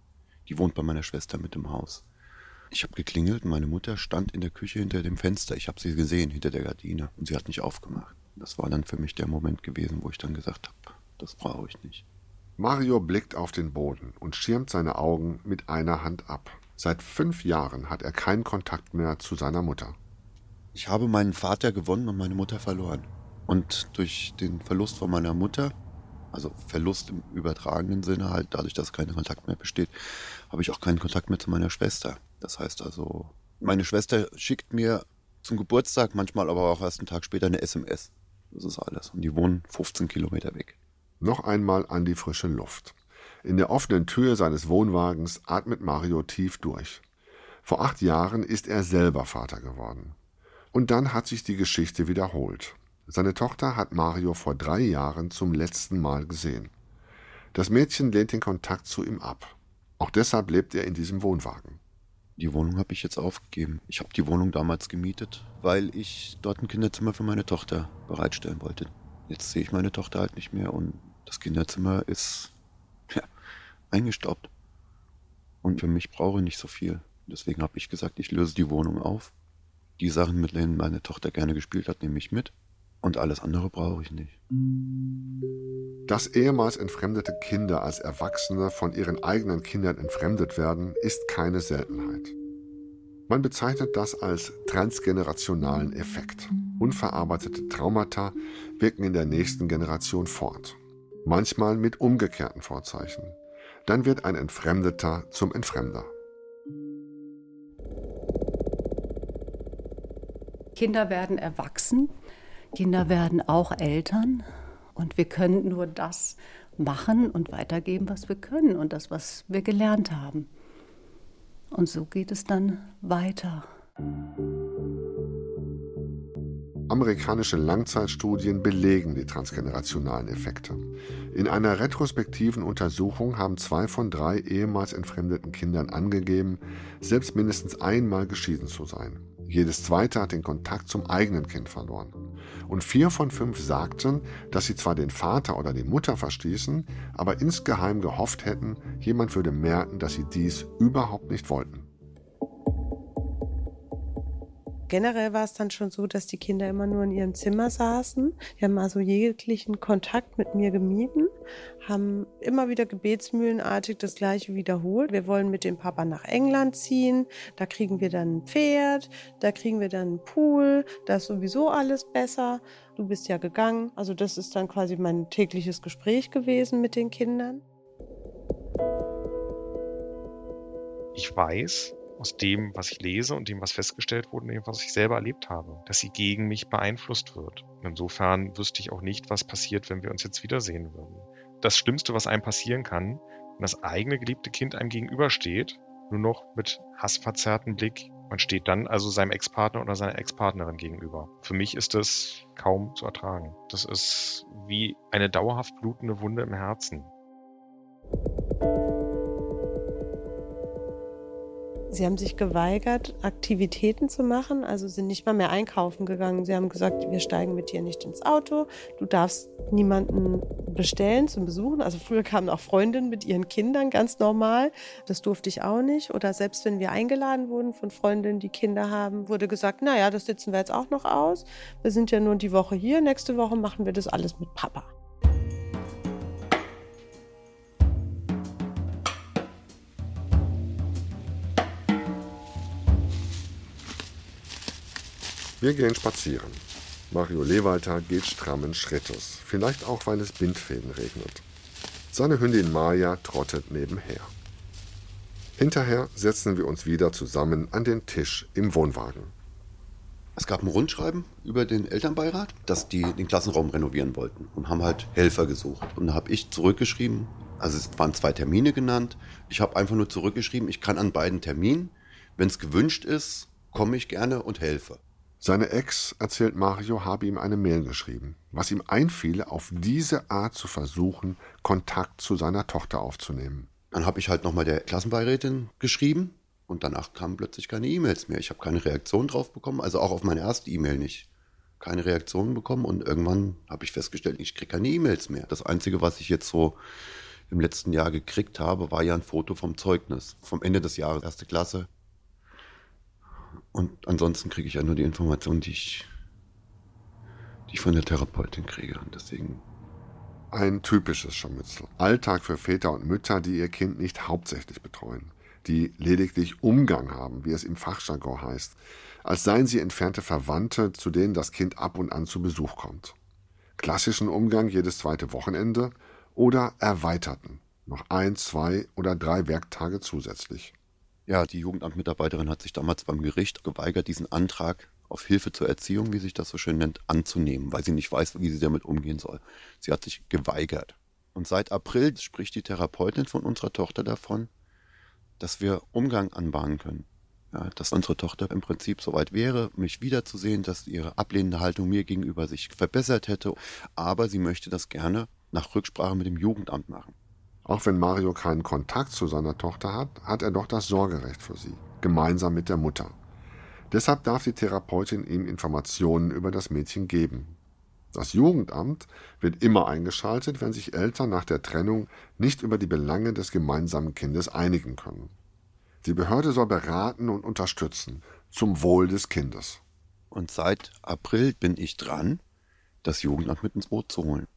Die wohnt bei meiner Schwester mit im Haus. Ich habe geklingelt und meine Mutter stand in der Küche hinter dem Fenster. Ich habe sie gesehen, hinter der Gardine. Und sie hat nicht aufgemacht. Das war dann für mich der Moment gewesen, wo ich dann gesagt habe, das brauche ich nicht. Mario blickt auf den Boden und schirmt seine Augen mit einer Hand ab. Seit fünf Jahren hat er keinen Kontakt mehr zu seiner Mutter. Ich habe meinen Vater gewonnen und meine Mutter verloren. Und durch den Verlust von meiner Mutter, also Verlust im übertragenen Sinne halt, dadurch, dass kein Kontakt mehr besteht, habe ich auch keinen Kontakt mehr zu meiner Schwester. Das heißt also, meine Schwester schickt mir zum Geburtstag, manchmal aber auch erst einen Tag später eine SMS. Das ist alles. Und die wohnen 15 Kilometer weg. Noch einmal an die frische Luft. In der offenen Tür seines Wohnwagens atmet Mario tief durch. Vor acht Jahren ist er selber Vater geworden. Und dann hat sich die Geschichte wiederholt. Seine Tochter hat Mario vor drei Jahren zum letzten Mal gesehen. Das Mädchen lehnt den Kontakt zu ihm ab. Auch deshalb lebt er in diesem Wohnwagen. Die Wohnung habe ich jetzt aufgegeben. Ich habe die Wohnung damals gemietet, weil ich dort ein Kinderzimmer für meine Tochter bereitstellen wollte. Jetzt sehe ich meine Tochter halt nicht mehr und das Kinderzimmer ist ja, eingestaubt. Und für mich brauche ich nicht so viel. Deswegen habe ich gesagt, ich löse die Wohnung auf. Die Sachen, mit denen meine Tochter gerne gespielt hat, nehme ich mit. Und alles andere brauche ich nicht. Dass ehemals entfremdete Kinder als Erwachsene von ihren eigenen Kindern entfremdet werden, ist keine Seltenheit. Man bezeichnet das als transgenerationalen Effekt. Unverarbeitete Traumata wirken in der nächsten Generation fort. Manchmal mit umgekehrten Vorzeichen. Dann wird ein Entfremdeter zum Entfremder. Kinder werden erwachsen Kinder werden auch Eltern und wir können nur das machen und weitergeben, was wir können und das, was wir gelernt haben. Und so geht es dann weiter. Amerikanische Langzeitstudien belegen die transgenerationalen Effekte. In einer retrospektiven Untersuchung haben zwei von drei ehemals entfremdeten Kindern angegeben, selbst mindestens einmal geschieden zu sein. Jedes zweite hat den Kontakt zum eigenen Kind verloren. Und vier von fünf sagten, dass sie zwar den Vater oder die Mutter verstießen, aber insgeheim gehofft hätten, jemand würde merken, dass sie dies überhaupt nicht wollten. Generell war es dann schon so, dass die Kinder immer nur in ihrem Zimmer saßen. Die haben also jeglichen Kontakt mit mir gemieden, haben immer wieder gebetsmühlenartig das Gleiche wiederholt. Wir wollen mit dem Papa nach England ziehen, da kriegen wir dann ein Pferd, da kriegen wir dann einen Pool, da ist sowieso alles besser. Du bist ja gegangen. Also das ist dann quasi mein tägliches Gespräch gewesen mit den Kindern. Ich weiß, aus dem, was ich lese und dem, was festgestellt wurde und dem, was ich selber erlebt habe, dass sie gegen mich beeinflusst wird. Insofern wüsste ich auch nicht, was passiert, wenn wir uns jetzt wiedersehen würden. Das Schlimmste, was einem passieren kann, wenn das eigene geliebte Kind einem gegenübersteht, nur noch mit hassverzerrtem Blick. Man steht dann also seinem Ex-Partner oder seiner Ex-Partnerin gegenüber. Für mich ist das kaum zu ertragen. Das ist wie eine dauerhaft blutende Wunde im Herzen. Sie haben sich geweigert, Aktivitäten zu machen, also sind nicht mal mehr einkaufen gegangen. Sie haben gesagt, wir steigen mit dir nicht ins Auto, du darfst niemanden bestellen zum Besuchen. Also früher kamen auch Freundinnen mit ihren Kindern ganz normal. Das durfte ich auch nicht. Oder selbst wenn wir eingeladen wurden von Freundinnen, die Kinder haben, wurde gesagt, naja, das sitzen wir jetzt auch noch aus. Wir sind ja nur die Woche hier, nächste Woche machen wir das alles mit Papa. Wir gehen spazieren. Mario Lewalter geht strammen Schrittes, vielleicht auch, weil es Bindfäden regnet. Seine Hündin Maya trottet nebenher. Hinterher setzen wir uns wieder zusammen an den Tisch im Wohnwagen. Es gab ein Rundschreiben über den Elternbeirat, dass die den Klassenraum renovieren wollten und haben halt Helfer gesucht. Und da habe ich zurückgeschrieben, also es waren zwei Termine genannt. Ich habe einfach nur zurückgeschrieben, ich kann an beiden Terminen, wenn es gewünscht ist, komme ich gerne und helfe. Seine Ex, erzählt Mario, habe ihm eine Mail geschrieben, was ihm einfiele, auf diese Art zu versuchen, Kontakt zu seiner Tochter aufzunehmen. Dann habe ich halt nochmal der Klassenbeirätin geschrieben Und danach kamen plötzlich keine E-Mails mehr. Ich habe keine Reaktion drauf bekommen, also auch auf meine erste E-Mail nicht. Keine Reaktion bekommen und irgendwann habe ich festgestellt, ich kriege keine E-Mails mehr. Das Einzige, was ich jetzt so im letzten Jahr gekriegt habe, war ja ein Foto vom Zeugnis, vom Ende des Jahres, erste Klasse. Und ansonsten kriege ich ja nur die Informationen, die ich, die ich von der Therapeutin kriege. Und deswegen Ein typisches Scharmützel. Alltag für Väter und Mütter, die ihr Kind nicht hauptsächlich betreuen, die lediglich Umgang haben, wie es im Fachjargon heißt, als seien sie entfernte Verwandte, zu denen das Kind ab und an zu Besuch kommt. Klassischen Umgang jedes zweite Wochenende oder erweiterten, noch ein, zwei oder drei Werktage zusätzlich. Ja, die Jugendamtmitarbeiterin hat sich damals beim Gericht geweigert, diesen Antrag auf Hilfe zur Erziehung, wie sich das so schön nennt, anzunehmen, weil sie nicht weiß, wie sie damit umgehen soll. Sie hat sich geweigert. Und seit April spricht die Therapeutin von unserer Tochter davon, dass wir Umgang anbahnen können. Ja, dass unsere Tochter im Prinzip soweit wäre, mich wiederzusehen, dass ihre ablehnende Haltung mir gegenüber sich verbessert hätte. Aber sie möchte das gerne nach Rücksprache mit dem Jugendamt machen. Auch wenn Mario keinen Kontakt zu seiner Tochter hat, hat er doch das Sorgerecht für sie, gemeinsam mit der Mutter. Deshalb darf die Therapeutin ihm Informationen über das Mädchen geben. Das Jugendamt wird immer eingeschaltet, wenn sich Eltern nach der Trennung nicht über die Belange des gemeinsamen Kindes einigen können. Die Behörde soll beraten und unterstützen, zum Wohl des Kindes. Und seit April bin ich dran, das Jugendamt mit ins Boot zu holen.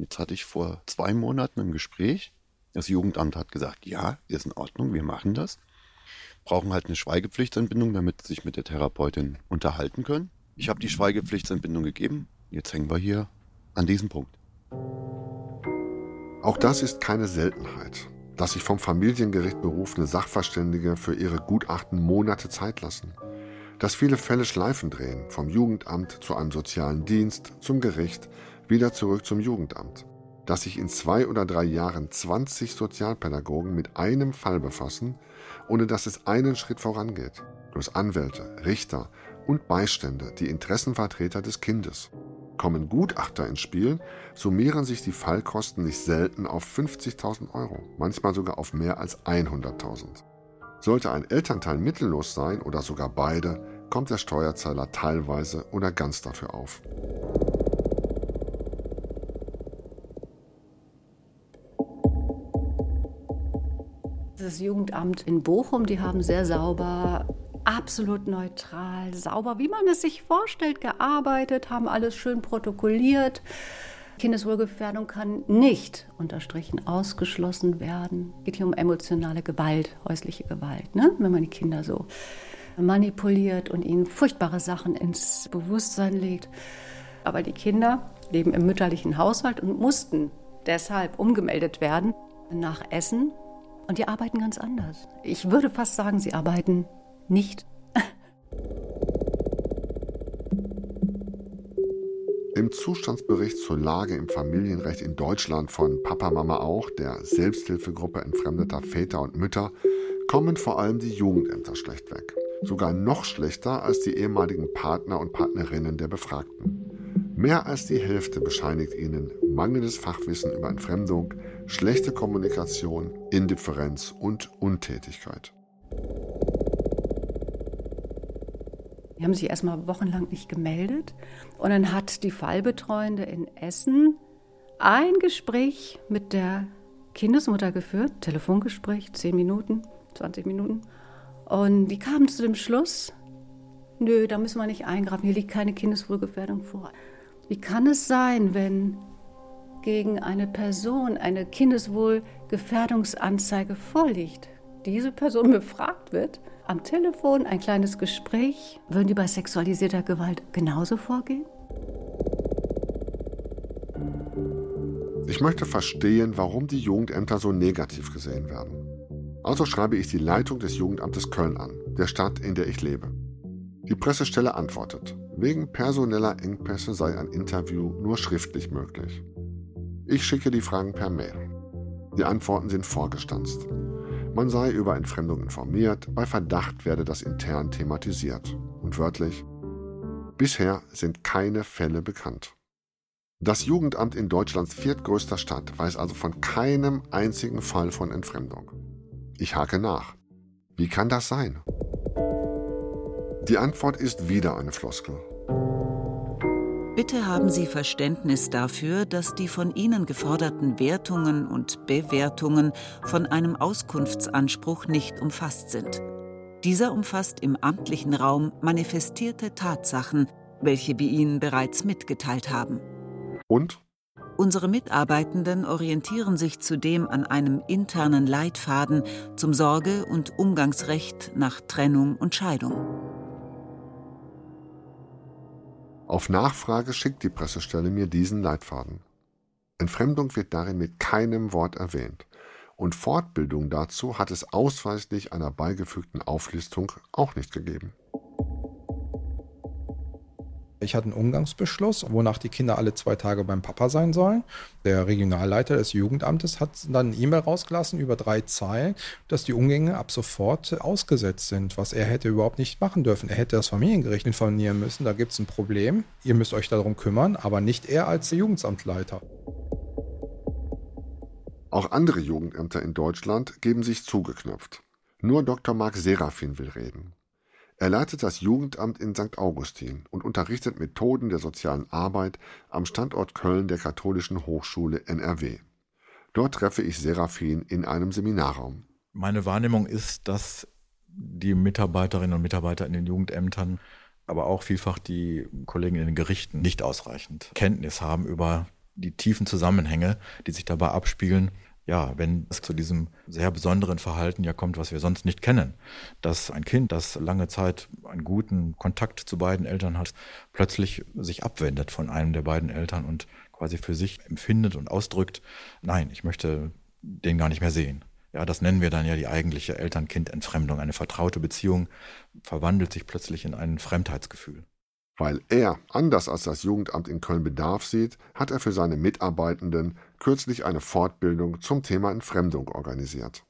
Jetzt hatte ich vor zwei Monaten ein Gespräch. Das Jugendamt hat gesagt, ja, ist in Ordnung, wir machen das. Brauchen halt eine Schweigepflichtentbindung, damit sie sich mit der Therapeutin unterhalten können. Ich habe die Schweigepflichtentbindung gegeben. Jetzt hängen wir hier an diesem Punkt. Auch das ist keine Seltenheit, dass sich vom Familiengericht berufene Sachverständige für ihre Gutachten Monate Zeit lassen. Dass viele Fälle Schleifen drehen, vom Jugendamt zu einem sozialen Dienst, zum Gericht, wieder zurück zum Jugendamt. Dass sich in zwei oder drei Jahren 20 Sozialpädagogen mit einem Fall befassen, ohne dass es einen Schritt vorangeht. Durch Anwälte, Richter und Beistände, die Interessenvertreter des Kindes. Kommen Gutachter ins Spiel, summieren sich die Fallkosten nicht selten auf 50.000 Euro, manchmal sogar auf mehr als 100.000. Sollte ein Elternteil mittellos sein oder sogar beide, kommt der Steuerzahler teilweise oder ganz dafür auf. Das Jugendamt in Bochum, die haben sehr sauber, absolut neutral, sauber, wie man es sich vorstellt, gearbeitet, haben alles schön protokolliert. Kindeswohlgefährdung kann nicht unterstrichen ausgeschlossen werden. Es geht hier um emotionale Gewalt, häusliche Gewalt, ne? wenn man die Kinder so manipuliert und ihnen furchtbare Sachen ins Bewusstsein legt. Aber die Kinder leben im mütterlichen Haushalt und mussten deshalb umgemeldet werden nach Essen. Und die arbeiten ganz anders. Ich würde fast sagen, sie arbeiten nicht. Im Zustandsbericht zur Lage im Familienrecht in Deutschland von Papa Mama auch, der Selbsthilfegruppe entfremdeter Väter und Mütter, kommen vor allem die Jugendämter schlecht weg. Sogar noch schlechter als die ehemaligen Partner und Partnerinnen der Befragten. Mehr als die Hälfte bescheinigt ihnen mangelndes Fachwissen über Entfremdung, schlechte Kommunikation, Indifferenz und Untätigkeit. Die haben sich erstmal wochenlang nicht gemeldet. Und dann hat die Fallbetreuende in Essen ein Gespräch mit der Kindesmutter geführt, Telefongespräch, 10 Minuten, 20 Minuten. Und die kamen zu dem Schluss, nö, da müssen wir nicht eingreifen, hier liegt keine Kindeswohlgefährdung vor. Wie kann es sein, wenn gegen eine Person eine Kindeswohlgefährdungsanzeige vorliegt, diese Person befragt wird, am Telefon ein kleines Gespräch, würden die bei sexualisierter Gewalt genauso vorgehen? Ich möchte verstehen, warum die Jugendämter so negativ gesehen werden. Also schreibe ich die Leitung des Jugendamtes Köln an, der Stadt, in der ich lebe. Die Pressestelle antwortet, wegen personeller Engpässe sei ein Interview nur schriftlich möglich. Ich schicke die Fragen per Mail. Die Antworten sind vorgestanzt. Man sei über Entfremdung informiert, bei Verdacht werde das intern thematisiert. Und wörtlich, bisher sind keine Fälle bekannt. Das Jugendamt in Deutschlands viertgrößter Stadt weiß also von keinem einzigen Fall von Entfremdung. Ich hake nach. Wie kann das sein? Die Antwort ist wieder eine Floskel. Bitte haben Sie Verständnis dafür, dass die von Ihnen geforderten Wertungen und Bewertungen von einem Auskunftsanspruch nicht umfasst sind. Dieser umfasst im amtlichen Raum manifestierte Tatsachen, welche wir Ihnen bereits mitgeteilt haben. Und? Unsere Mitarbeitenden orientieren sich zudem an einem internen Leitfaden zum Sorge- und Umgangsrecht nach Trennung und Scheidung. Auf Nachfrage schickt die Pressestelle mir diesen Leitfaden. Entfremdung wird darin mit keinem Wort erwähnt. Und Fortbildung dazu hat es ausweislich einer beigefügten Auflistung auch nicht gegeben. Ich hatte einen Umgangsbeschluss, wonach die Kinder alle zwei Tage beim Papa sein sollen. Der Regionalleiter des Jugendamtes hat dann eine E-Mail rausgelassen über drei Zeilen, dass die Umgänge ab sofort ausgesetzt sind, was er hätte überhaupt nicht machen dürfen. Er hätte das Familiengericht informieren müssen, da gibt es ein Problem, ihr müsst euch darum kümmern, aber nicht er als Jugendamtleiter. Auch andere Jugendämter in Deutschland geben sich zugeknöpft. Nur Dr. Marc Serafin will reden. Er leitet das Jugendamt in St. Augustin und unterrichtet Methoden der sozialen Arbeit am Standort Köln der Katholischen Hochschule NRW. Dort treffe ich Serafin in einem Seminarraum. Meine Wahrnehmung ist, dass die Mitarbeiterinnen und Mitarbeiter in den Jugendämtern, aber auch vielfach die Kollegen in den Gerichten nicht ausreichend Kenntnis haben über die tiefen Zusammenhänge, die sich dabei abspielen, ja, wenn es zu diesem sehr besonderen Verhalten ja kommt, was wir sonst nicht kennen, dass ein Kind, das lange Zeit einen guten Kontakt zu beiden Eltern hat, plötzlich sich abwendet von einem der beiden Eltern und quasi für sich empfindet und ausdrückt, nein, ich möchte den gar nicht mehr sehen. Ja, das nennen wir dann ja die eigentliche Eltern-Kind-Entfremdung. Eine vertraute Beziehung verwandelt sich plötzlich in ein Fremdheitsgefühl. Weil er, anders als das Jugendamt in Köln Bedarf sieht, hat er für seine Mitarbeitenden kürzlich eine Fortbildung zum Thema Entfremdung organisiert.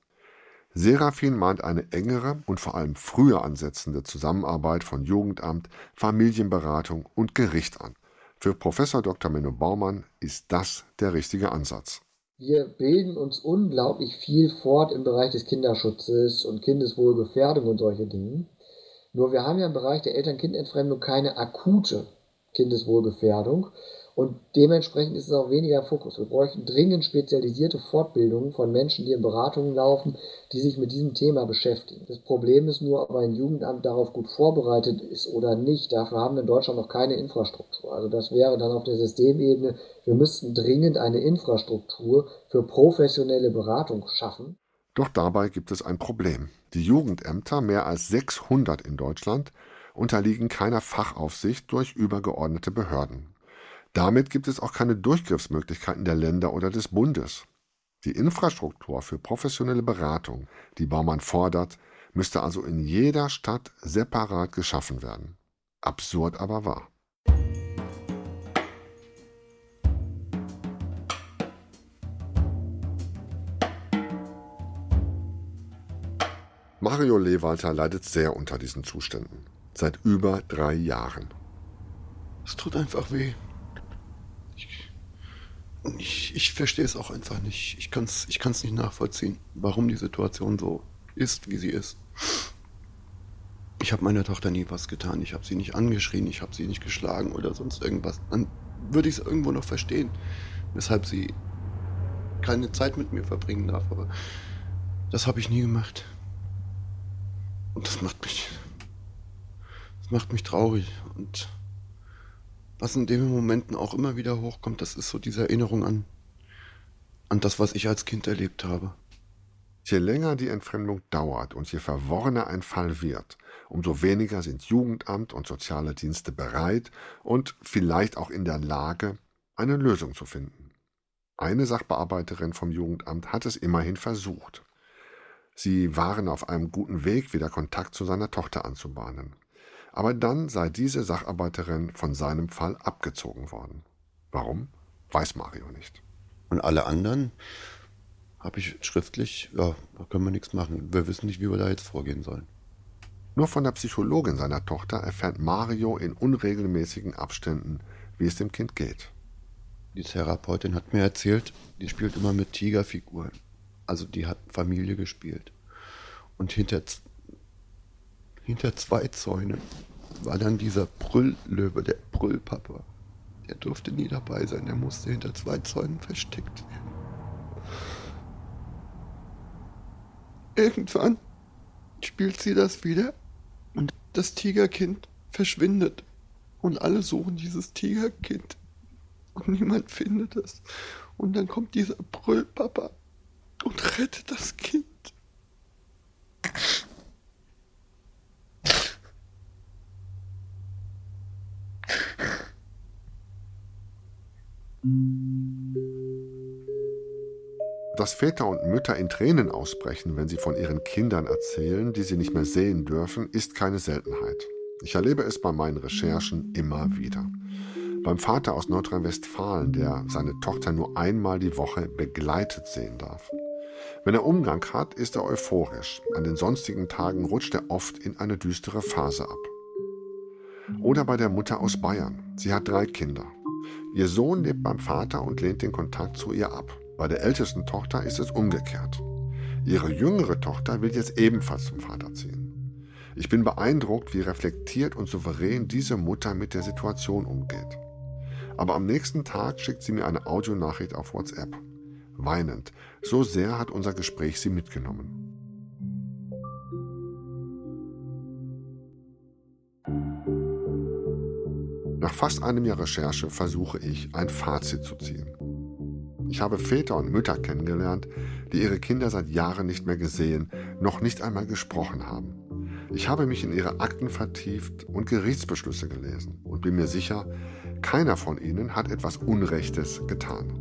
Serafin mahnt eine engere und vor allem früher ansetzende Zusammenarbeit von Jugendamt, Familienberatung und Gericht an. Für Professor Dr. Menno Baumann ist das der richtige Ansatz. Wir bilden uns unglaublich viel fort im Bereich des Kinderschutzes und Kindeswohlgefährdung und solche Dinge. Nur wir haben ja im Bereich der Eltern-Kind-Entfremdung keine akute Kindeswohlgefährdung und dementsprechend ist es auch weniger Fokus. Wir bräuchten dringend spezialisierte Fortbildungen von Menschen, die in Beratungen laufen, die sich mit diesem Thema beschäftigen. Das Problem ist nur, ob ein Jugendamt darauf gut vorbereitet ist oder nicht. Dafür haben wir in Deutschland noch keine Infrastruktur. Also das wäre dann auf der Systemebene, wir müssten dringend eine Infrastruktur für professionelle Beratung schaffen. Doch dabei gibt es ein Problem. Die Jugendämter, mehr als 600 in Deutschland, unterliegen keiner Fachaufsicht durch übergeordnete Behörden. Damit gibt es auch keine Durchgriffsmöglichkeiten der Länder oder des Bundes. Die Infrastruktur für professionelle Beratung, die Baumann fordert, müsste also in jeder Stadt separat geschaffen werden. Absurd aber wahr. Mario Lewalter leidet sehr unter diesen Zuständen. Seit über drei Jahren. Es tut einfach weh. Ich, ich, verstehe es auch einfach nicht. Ich kann es ich kann's nicht nachvollziehen, warum die Situation so ist, wie sie ist. Ich habe meiner Tochter nie was getan. Ich habe sie nicht angeschrien, ich habe sie nicht geschlagen oder sonst irgendwas. Dann würde ich es irgendwo noch verstehen, weshalb sie keine Zeit mit mir verbringen darf. Aber das habe ich nie gemacht. Und das macht mich. Das macht mich traurig. Und was in den Momenten auch immer wieder hochkommt, das ist so diese Erinnerung an, an das, was ich als Kind erlebt habe. Je länger die Entfremdung dauert und je verworrener ein Fall wird, umso weniger sind Jugendamt und soziale Dienste bereit und vielleicht auch in der Lage, eine Lösung zu finden. Eine Sachbearbeiterin vom Jugendamt hat es immerhin versucht. Sie waren auf einem guten Weg, wieder Kontakt zu seiner Tochter anzubahnen. Aber dann sei diese Sacharbeiterin von seinem Fall abgezogen worden. Warum? Weiß Mario nicht. Und alle anderen habe ich schriftlich, ja, da können wir nichts machen. Wir wissen nicht, wie wir da jetzt vorgehen sollen. Nur von der Psychologin seiner Tochter erfährt Mario in unregelmäßigen Abständen, wie es dem Kind geht. Die Therapeutin hat mir erzählt, die spielt immer mit Tigerfiguren. Also die hat Familie gespielt. Und hinter hinter zwei Zäunen war dann dieser Brülllöwe, der Brüllpapa. Der durfte nie dabei sein, der musste hinter zwei Zäunen versteckt werden. Irgendwann spielt sie das wieder und das Tigerkind verschwindet. Und alle suchen dieses Tigerkind. Und niemand findet es. Und dann kommt dieser Brüllpapa und rettet das Kind. Dass Väter und Mütter in Tränen ausbrechen, wenn sie von ihren Kindern erzählen, die sie nicht mehr sehen dürfen, ist keine Seltenheit. Ich erlebe es bei meinen Recherchen immer wieder. Beim Vater aus Nordrhein-Westfalen, der seine Tochter nur einmal die Woche begleitet sehen darf. Wenn er Umgang hat, ist er euphorisch. An den sonstigen Tagen rutscht er oft in eine düstere Phase ab. Oder bei der Mutter aus Bayern. Sie hat drei Kinder. Ihr Sohn lebt beim Vater und lehnt den Kontakt zu ihr ab. Bei der ältesten Tochter ist es umgekehrt. Ihre jüngere Tochter will jetzt ebenfalls zum Vater ziehen. Ich bin beeindruckt, wie reflektiert und souverän diese Mutter mit der Situation umgeht. Aber am nächsten Tag schickt sie mir eine Audionachricht auf WhatsApp. Weinend. So sehr hat unser Gespräch sie mitgenommen. Nach fast einem Jahr Recherche versuche ich, ein Fazit zu ziehen. Ich habe Väter und Mütter kennengelernt, die ihre Kinder seit Jahren nicht mehr gesehen, noch nicht einmal gesprochen haben. Ich habe mich in ihre Akten vertieft und Gerichtsbeschlüsse gelesen und bin mir sicher, keiner von ihnen hat etwas Unrechtes getan.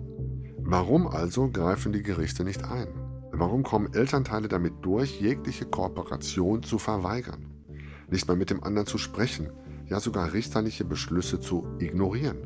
Warum also greifen die Gerichte nicht ein? Warum kommen Elternteile damit durch, jegliche Kooperation zu verweigern? Nicht mehr mit dem anderen zu sprechen, ja sogar richterliche Beschlüsse zu ignorieren?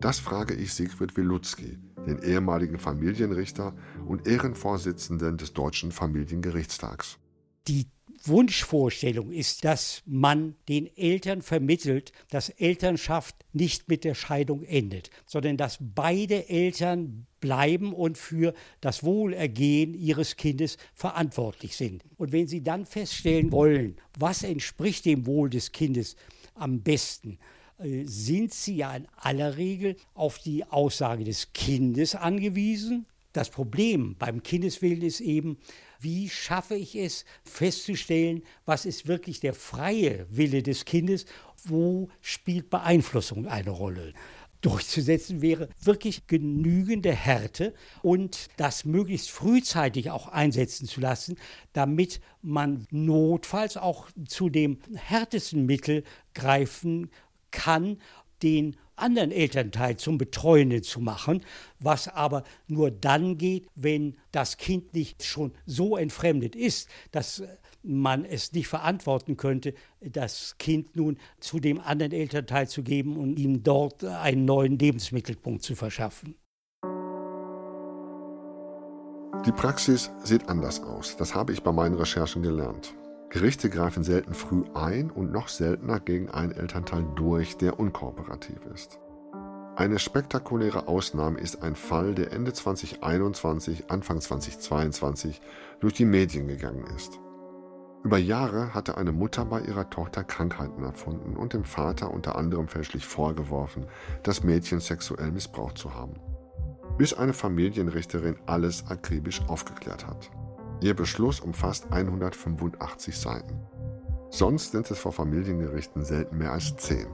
Das frage ich Siegfried Wilutzki, den ehemaligen Familienrichter und Ehrenvorsitzenden des Deutschen Familiengerichtstags. Die Wunschvorstellung ist, dass man den Eltern vermittelt, dass Elternschaft nicht mit der Scheidung endet, sondern dass beide Eltern bleiben und für das Wohlergehen ihres Kindes verantwortlich sind. Und wenn sie dann feststellen wollen, was entspricht dem Wohl des Kindes, am besten. Äh, sind sie ja in aller Regel auf die Aussage des Kindes angewiesen. Das Problem beim Kindeswillen ist eben, wie schaffe ich es festzustellen, was ist wirklich der freie Wille des Kindes, wo spielt Beeinflussung eine Rolle durchzusetzen wäre wirklich genügende Härte und das möglichst frühzeitig auch einsetzen zu lassen, damit man notfalls auch zu dem härtesten Mittel greifen kann, den anderen Elternteil zum Betreuenden zu machen, was aber nur dann geht, wenn das Kind nicht schon so entfremdet ist, dass man es nicht verantworten könnte, das Kind nun zu dem anderen Elternteil zu geben und ihm dort einen neuen Lebensmittelpunkt zu verschaffen. Die Praxis sieht anders aus. Das habe ich bei meinen Recherchen gelernt. Gerichte greifen selten früh ein und noch seltener gegen einen Elternteil durch, der unkooperativ ist. Eine spektakuläre Ausnahme ist ein Fall, der Ende 2021, Anfang 2022 durch die Medien gegangen ist. Über Jahre hatte eine Mutter bei ihrer Tochter Krankheiten erfunden und dem Vater unter anderem fälschlich vorgeworfen, das Mädchen sexuell missbraucht zu haben. Bis eine Familienrichterin alles akribisch aufgeklärt hat. Ihr Beschluss umfasst 185 Seiten. Sonst sind es vor Familiengerichten selten mehr als 10.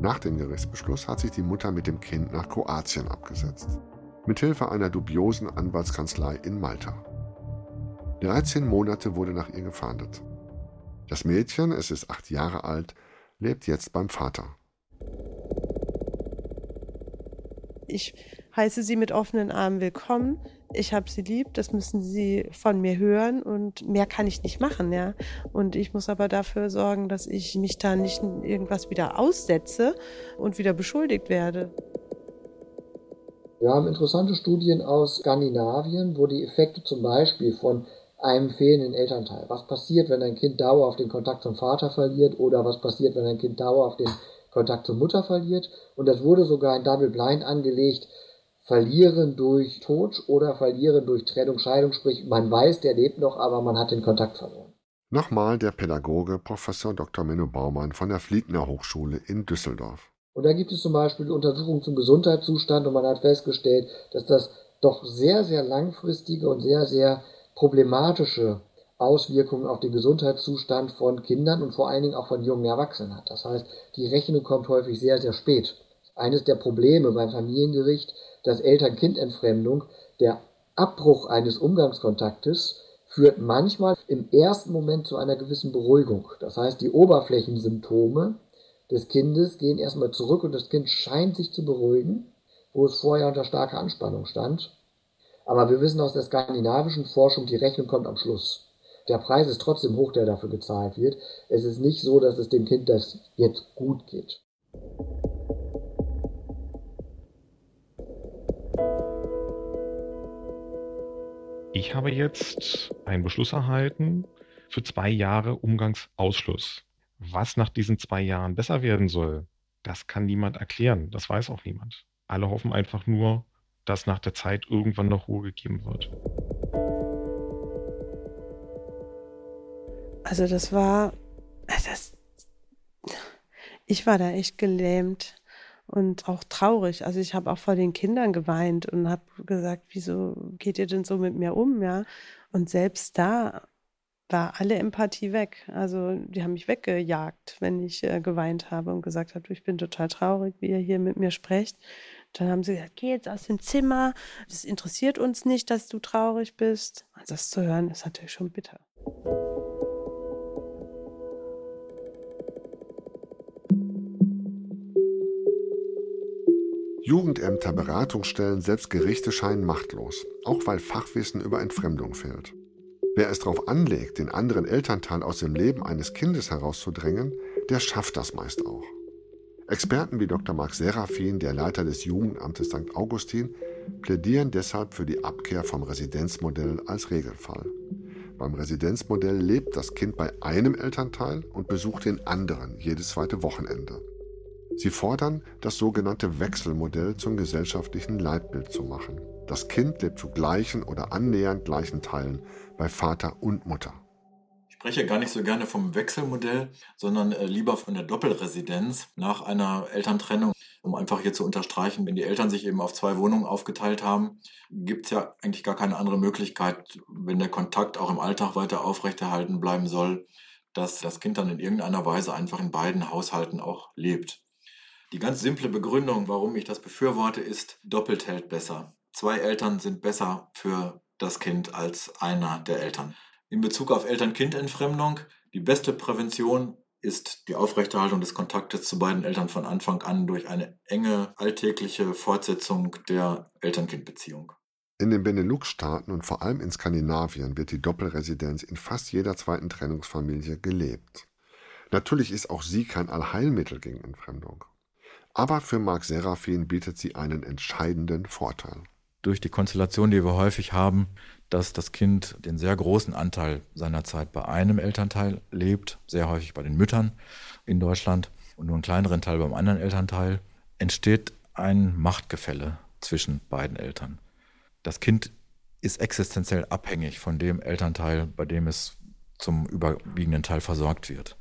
Nach dem Gerichtsbeschluss hat sich die Mutter mit dem Kind nach Kroatien abgesetzt. Mithilfe einer dubiosen Anwaltskanzlei in Malta. 13 Monate wurde nach ihr gefahndet. Das Mädchen, es ist acht Jahre alt, lebt jetzt beim Vater. Ich heiße Sie mit offenen Armen willkommen. Ich habe Sie lieb, das müssen Sie von mir hören und mehr kann ich nicht machen, ja. Und ich muss aber dafür sorgen, dass ich mich da nicht irgendwas wieder aussetze und wieder beschuldigt werde. Wir haben interessante Studien aus Skandinavien, wo die Effekte zum Beispiel von einem fehlenden Elternteil. Was passiert, wenn ein Kind dauerhaft den Kontakt zum Vater verliert oder was passiert, wenn ein Kind dauerhaft den Kontakt zur Mutter verliert? Und das wurde sogar in Double Blind angelegt. Verlieren durch Tod oder verlieren durch Trennung, Scheidung, sprich man weiß, der lebt noch, aber man hat den Kontakt verloren. Nochmal der Pädagoge Professor Dr. Menno Baumann von der Fliegner Hochschule in Düsseldorf. Und da gibt es zum Beispiel Untersuchungen zum Gesundheitszustand und man hat festgestellt, dass das doch sehr, sehr langfristige und sehr, sehr problematische Auswirkungen auf den Gesundheitszustand von Kindern und vor allen Dingen auch von jungen Erwachsenen hat. Das heißt, die Rechnung kommt häufig sehr, sehr spät. Eines der Probleme beim Familiengericht, dass Eltern-Kind-Entfremdung, der Abbruch eines Umgangskontaktes führt manchmal im ersten Moment zu einer gewissen Beruhigung. Das heißt, die Oberflächensymptome des Kindes gehen erstmal zurück und das Kind scheint sich zu beruhigen, wo es vorher unter starker Anspannung stand. Aber wir wissen aus der skandinavischen Forschung, die Rechnung kommt am Schluss. Der Preis ist trotzdem hoch, der dafür gezahlt wird. Es ist nicht so, dass es dem Kind das jetzt gut geht. Ich habe jetzt einen Beschluss erhalten für zwei Jahre Umgangsausschluss. Was nach diesen zwei Jahren besser werden soll, das kann niemand erklären. Das weiß auch niemand. Alle hoffen einfach nur, dass nach der Zeit irgendwann noch Ruhe gegeben wird. Also das war, das, ich war da echt gelähmt und auch traurig. Also ich habe auch vor den Kindern geweint und habe gesagt, wieso geht ihr denn so mit mir um, ja? Und selbst da war alle Empathie weg. Also die haben mich weggejagt, wenn ich äh, geweint habe und gesagt habe, ich bin total traurig, wie ihr hier mit mir sprecht. Dann haben sie gesagt, geh jetzt aus dem Zimmer. Das interessiert uns nicht, dass du traurig bist. Also das zu hören, ist natürlich schon bitter. Jugendämter, Beratungsstellen, selbst Gerichte scheinen machtlos, auch weil Fachwissen über Entfremdung fehlt. Wer es darauf anlegt, den anderen Elternteil aus dem Leben eines Kindes herauszudrängen, der schafft das meist auch. Experten wie Dr. Marc Serafin, der Leiter des Jugendamtes St. Augustin, plädieren deshalb für die Abkehr vom Residenzmodell als Regelfall. Beim Residenzmodell lebt das Kind bei einem Elternteil und besucht den anderen jedes zweite Wochenende. Sie fordern, das sogenannte Wechselmodell zum gesellschaftlichen Leitbild zu machen. Das Kind lebt zu gleichen oder annähernd gleichen Teilen bei Vater und Mutter. Ich spreche gar nicht so gerne vom Wechselmodell, sondern äh, lieber von der Doppelresidenz nach einer Elterntrennung. Um einfach hier zu unterstreichen, wenn die Eltern sich eben auf zwei Wohnungen aufgeteilt haben, gibt es ja eigentlich gar keine andere Möglichkeit, wenn der Kontakt auch im Alltag weiter aufrechterhalten bleiben soll, dass das Kind dann in irgendeiner Weise einfach in beiden Haushalten auch lebt. Die ganz simple Begründung, warum ich das befürworte, ist, doppelt hält besser. Zwei Eltern sind besser für das Kind als einer der Eltern. In Bezug auf Eltern-Kind-Entfremdung, die beste Prävention ist die Aufrechterhaltung des Kontaktes zu beiden Eltern von Anfang an durch eine enge alltägliche Fortsetzung der Eltern-Kind-Beziehung. In den Benelux-Staaten und vor allem in Skandinavien wird die Doppelresidenz in fast jeder zweiten Trennungsfamilie gelebt. Natürlich ist auch sie kein Allheilmittel gegen Entfremdung. Aber für Marc Serafin bietet sie einen entscheidenden Vorteil. Durch die Konstellation, die wir häufig haben, dass das Kind den sehr großen Anteil seiner Zeit bei einem Elternteil lebt, sehr häufig bei den Müttern in Deutschland und nur einen kleineren Teil beim anderen Elternteil, entsteht ein Machtgefälle zwischen beiden Eltern. Das Kind ist existenziell abhängig von dem Elternteil, bei dem es zum überwiegenden Teil versorgt wird.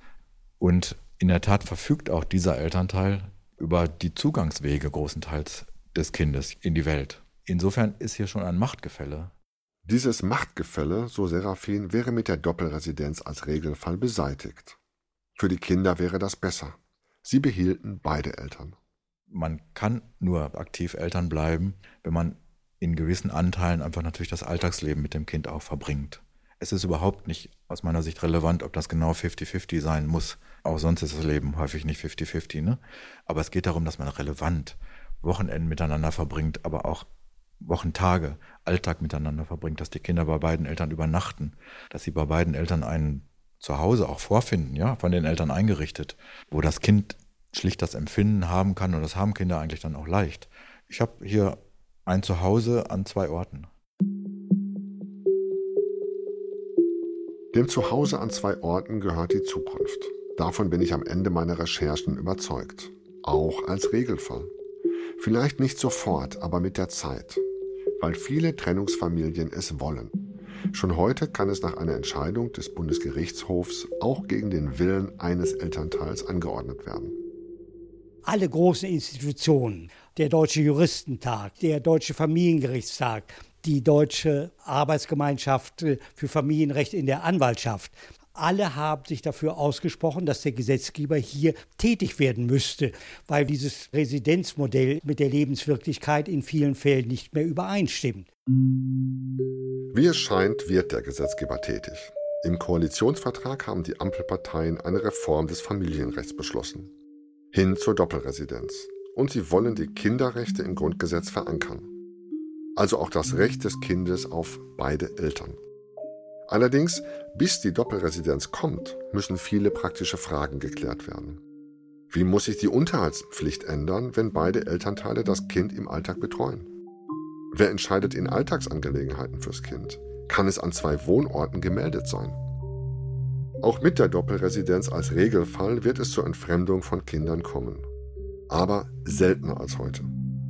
Und in der Tat verfügt auch dieser Elternteil über die Zugangswege großenteils des Kindes in die Welt. Insofern ist hier schon ein Machtgefälle. Dieses Machtgefälle, so Seraphin, wäre mit der Doppelresidenz als Regelfall beseitigt. Für die Kinder wäre das besser. Sie behielten beide Eltern. Man kann nur aktiv Eltern bleiben, wenn man in gewissen Anteilen einfach natürlich das Alltagsleben mit dem Kind auch verbringt. Es ist überhaupt nicht aus meiner Sicht relevant, ob das genau 50-50 sein muss. Auch sonst ist das Leben häufig nicht 50-50. Ne? Aber es geht darum, dass man relevant Wochenenden miteinander verbringt, aber auch Wochentage, Alltag miteinander verbringt, dass die Kinder bei beiden Eltern übernachten, dass sie bei beiden Eltern ein Zuhause auch vorfinden, ja, von den Eltern eingerichtet, wo das Kind schlicht das Empfinden haben kann und das haben Kinder eigentlich dann auch leicht. Ich habe hier ein Zuhause an zwei Orten. Dem Zuhause an zwei Orten gehört die Zukunft. Davon bin ich am Ende meiner Recherchen überzeugt. Auch als Regelfall. Vielleicht nicht sofort, aber mit der Zeit. Weil viele Trennungsfamilien es wollen. Schon heute kann es nach einer Entscheidung des Bundesgerichtshofs auch gegen den Willen eines Elternteils angeordnet werden. Alle großen Institutionen, der Deutsche Juristentag, der Deutsche Familiengerichtstag, die Deutsche Arbeitsgemeinschaft für Familienrecht in der Anwaltschaft, alle haben sich dafür ausgesprochen, dass der Gesetzgeber hier tätig werden müsste, weil dieses Residenzmodell mit der Lebenswirklichkeit in vielen Fällen nicht mehr übereinstimmt. Wie es scheint, wird der Gesetzgeber tätig. Im Koalitionsvertrag haben die Ampelparteien eine Reform des Familienrechts beschlossen. Hin zur Doppelresidenz. Und sie wollen die Kinderrechte im Grundgesetz verankern. Also auch das Recht des Kindes auf beide Eltern. Allerdings, bis die Doppelresidenz kommt, müssen viele praktische Fragen geklärt werden. Wie muss sich die Unterhaltspflicht ändern, wenn beide Elternteile das Kind im Alltag betreuen? Wer entscheidet in Alltagsangelegenheiten fürs Kind? Kann es an zwei Wohnorten gemeldet sein? Auch mit der Doppelresidenz als Regelfall wird es zur Entfremdung von Kindern kommen. Aber seltener als heute.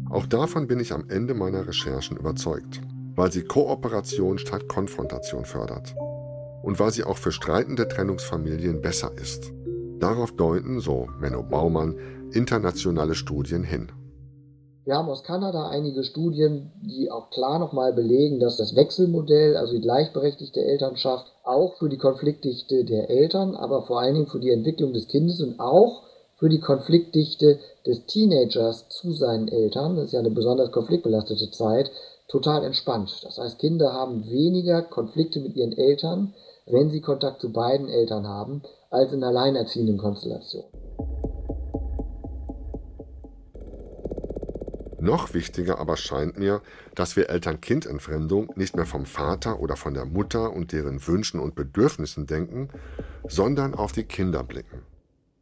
Auch davon bin ich am Ende meiner Recherchen überzeugt weil sie Kooperation statt Konfrontation fördert und weil sie auch für streitende Trennungsfamilien besser ist. Darauf deuten, so Menno Baumann, internationale Studien hin. Wir haben aus Kanada einige Studien, die auch klar nochmal belegen, dass das Wechselmodell, also die gleichberechtigte Elternschaft, auch für die Konfliktdichte der Eltern, aber vor allen Dingen für die Entwicklung des Kindes und auch für die Konfliktdichte des Teenagers zu seinen Eltern, das ist ja eine besonders konfliktbelastete Zeit, total entspannt. Das heißt, Kinder haben weniger Konflikte mit ihren Eltern, wenn sie Kontakt zu beiden Eltern haben, als in alleinerziehenden Konstellationen. Noch wichtiger aber scheint mir, dass wir Eltern-Kind-Entfremdung nicht mehr vom Vater oder von der Mutter und deren Wünschen und Bedürfnissen denken, sondern auf die Kinder blicken.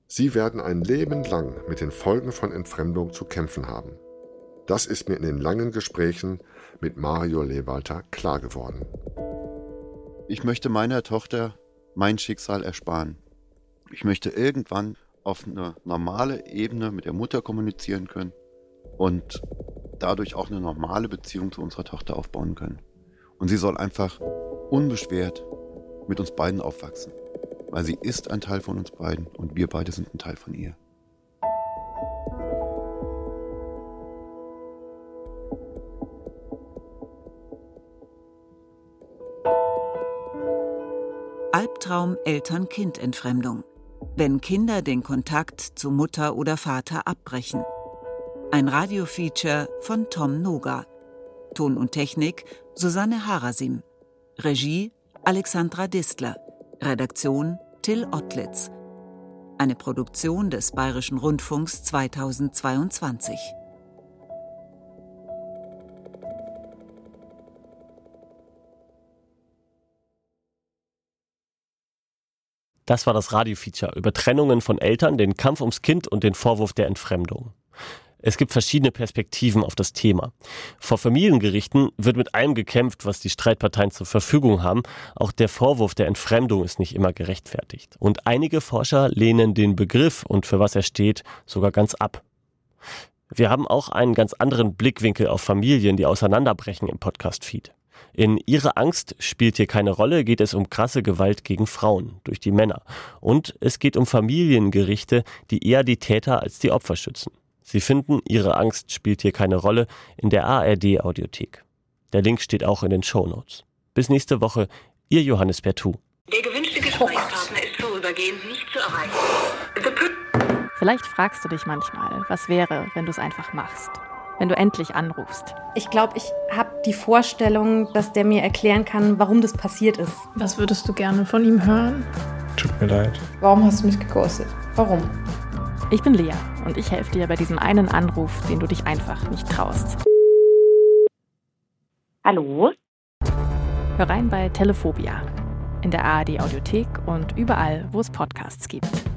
Sie werden ein Leben lang mit den Folgen von Entfremdung zu kämpfen haben. Das ist mir in den langen Gesprächen mit Mario Lewalter klar geworden. Ich möchte meiner Tochter mein Schicksal ersparen. Ich möchte irgendwann auf eine normale Ebene mit der Mutter kommunizieren können und dadurch auch eine normale Beziehung zu unserer Tochter aufbauen können. Und sie soll einfach unbeschwert mit uns beiden aufwachsen, weil sie ist ein Teil von uns beiden und wir beide sind ein Teil von ihr. Albtraum Eltern-Kind-Entfremdung. Wenn Kinder den Kontakt zu Mutter oder Vater abbrechen. Ein Radiofeature von Tom Noga. Ton und Technik Susanne Harasim. Regie Alexandra Distler. Redaktion Till Ottlitz. Eine Produktion des Bayerischen Rundfunks 2022. Das war das Radiofeature über Trennungen von Eltern, den Kampf ums Kind und den Vorwurf der Entfremdung. Es gibt verschiedene Perspektiven auf das Thema. Vor Familiengerichten wird mit allem gekämpft, was die Streitparteien zur Verfügung haben. Auch der Vorwurf der Entfremdung ist nicht immer gerechtfertigt. Und einige Forscher lehnen den Begriff und für was er steht sogar ganz ab. Wir haben auch einen ganz anderen Blickwinkel auf Familien, die auseinanderbrechen im Podcast-Feed. In Ihre Angst spielt hier keine Rolle, geht es um krasse Gewalt gegen Frauen durch die Männer. Und es geht um Familiengerichte, die eher die Täter als die Opfer schützen. Sie finden, Ihre Angst spielt hier keine Rolle in der ARD-Audiothek. Der Link steht auch in den Show Notes. Bis nächste Woche, Ihr Johannes Bertou. Der gewünschte Gesprächspartner ist vorübergehend nicht zu erreichen. Vielleicht fragst du dich manchmal, was wäre, wenn du es einfach machst wenn du endlich anrufst? Ich glaube, ich habe die Vorstellung, dass der mir erklären kann, warum das passiert ist. Was würdest du gerne von ihm hören? Tut mir leid. Warum hast du mich geghostet? Warum? Ich bin Lea und ich helfe dir bei diesem einen Anruf, den du dich einfach nicht traust. Hallo? Hör rein bei Telephobia in der ARD Audiothek und überall, wo es Podcasts gibt.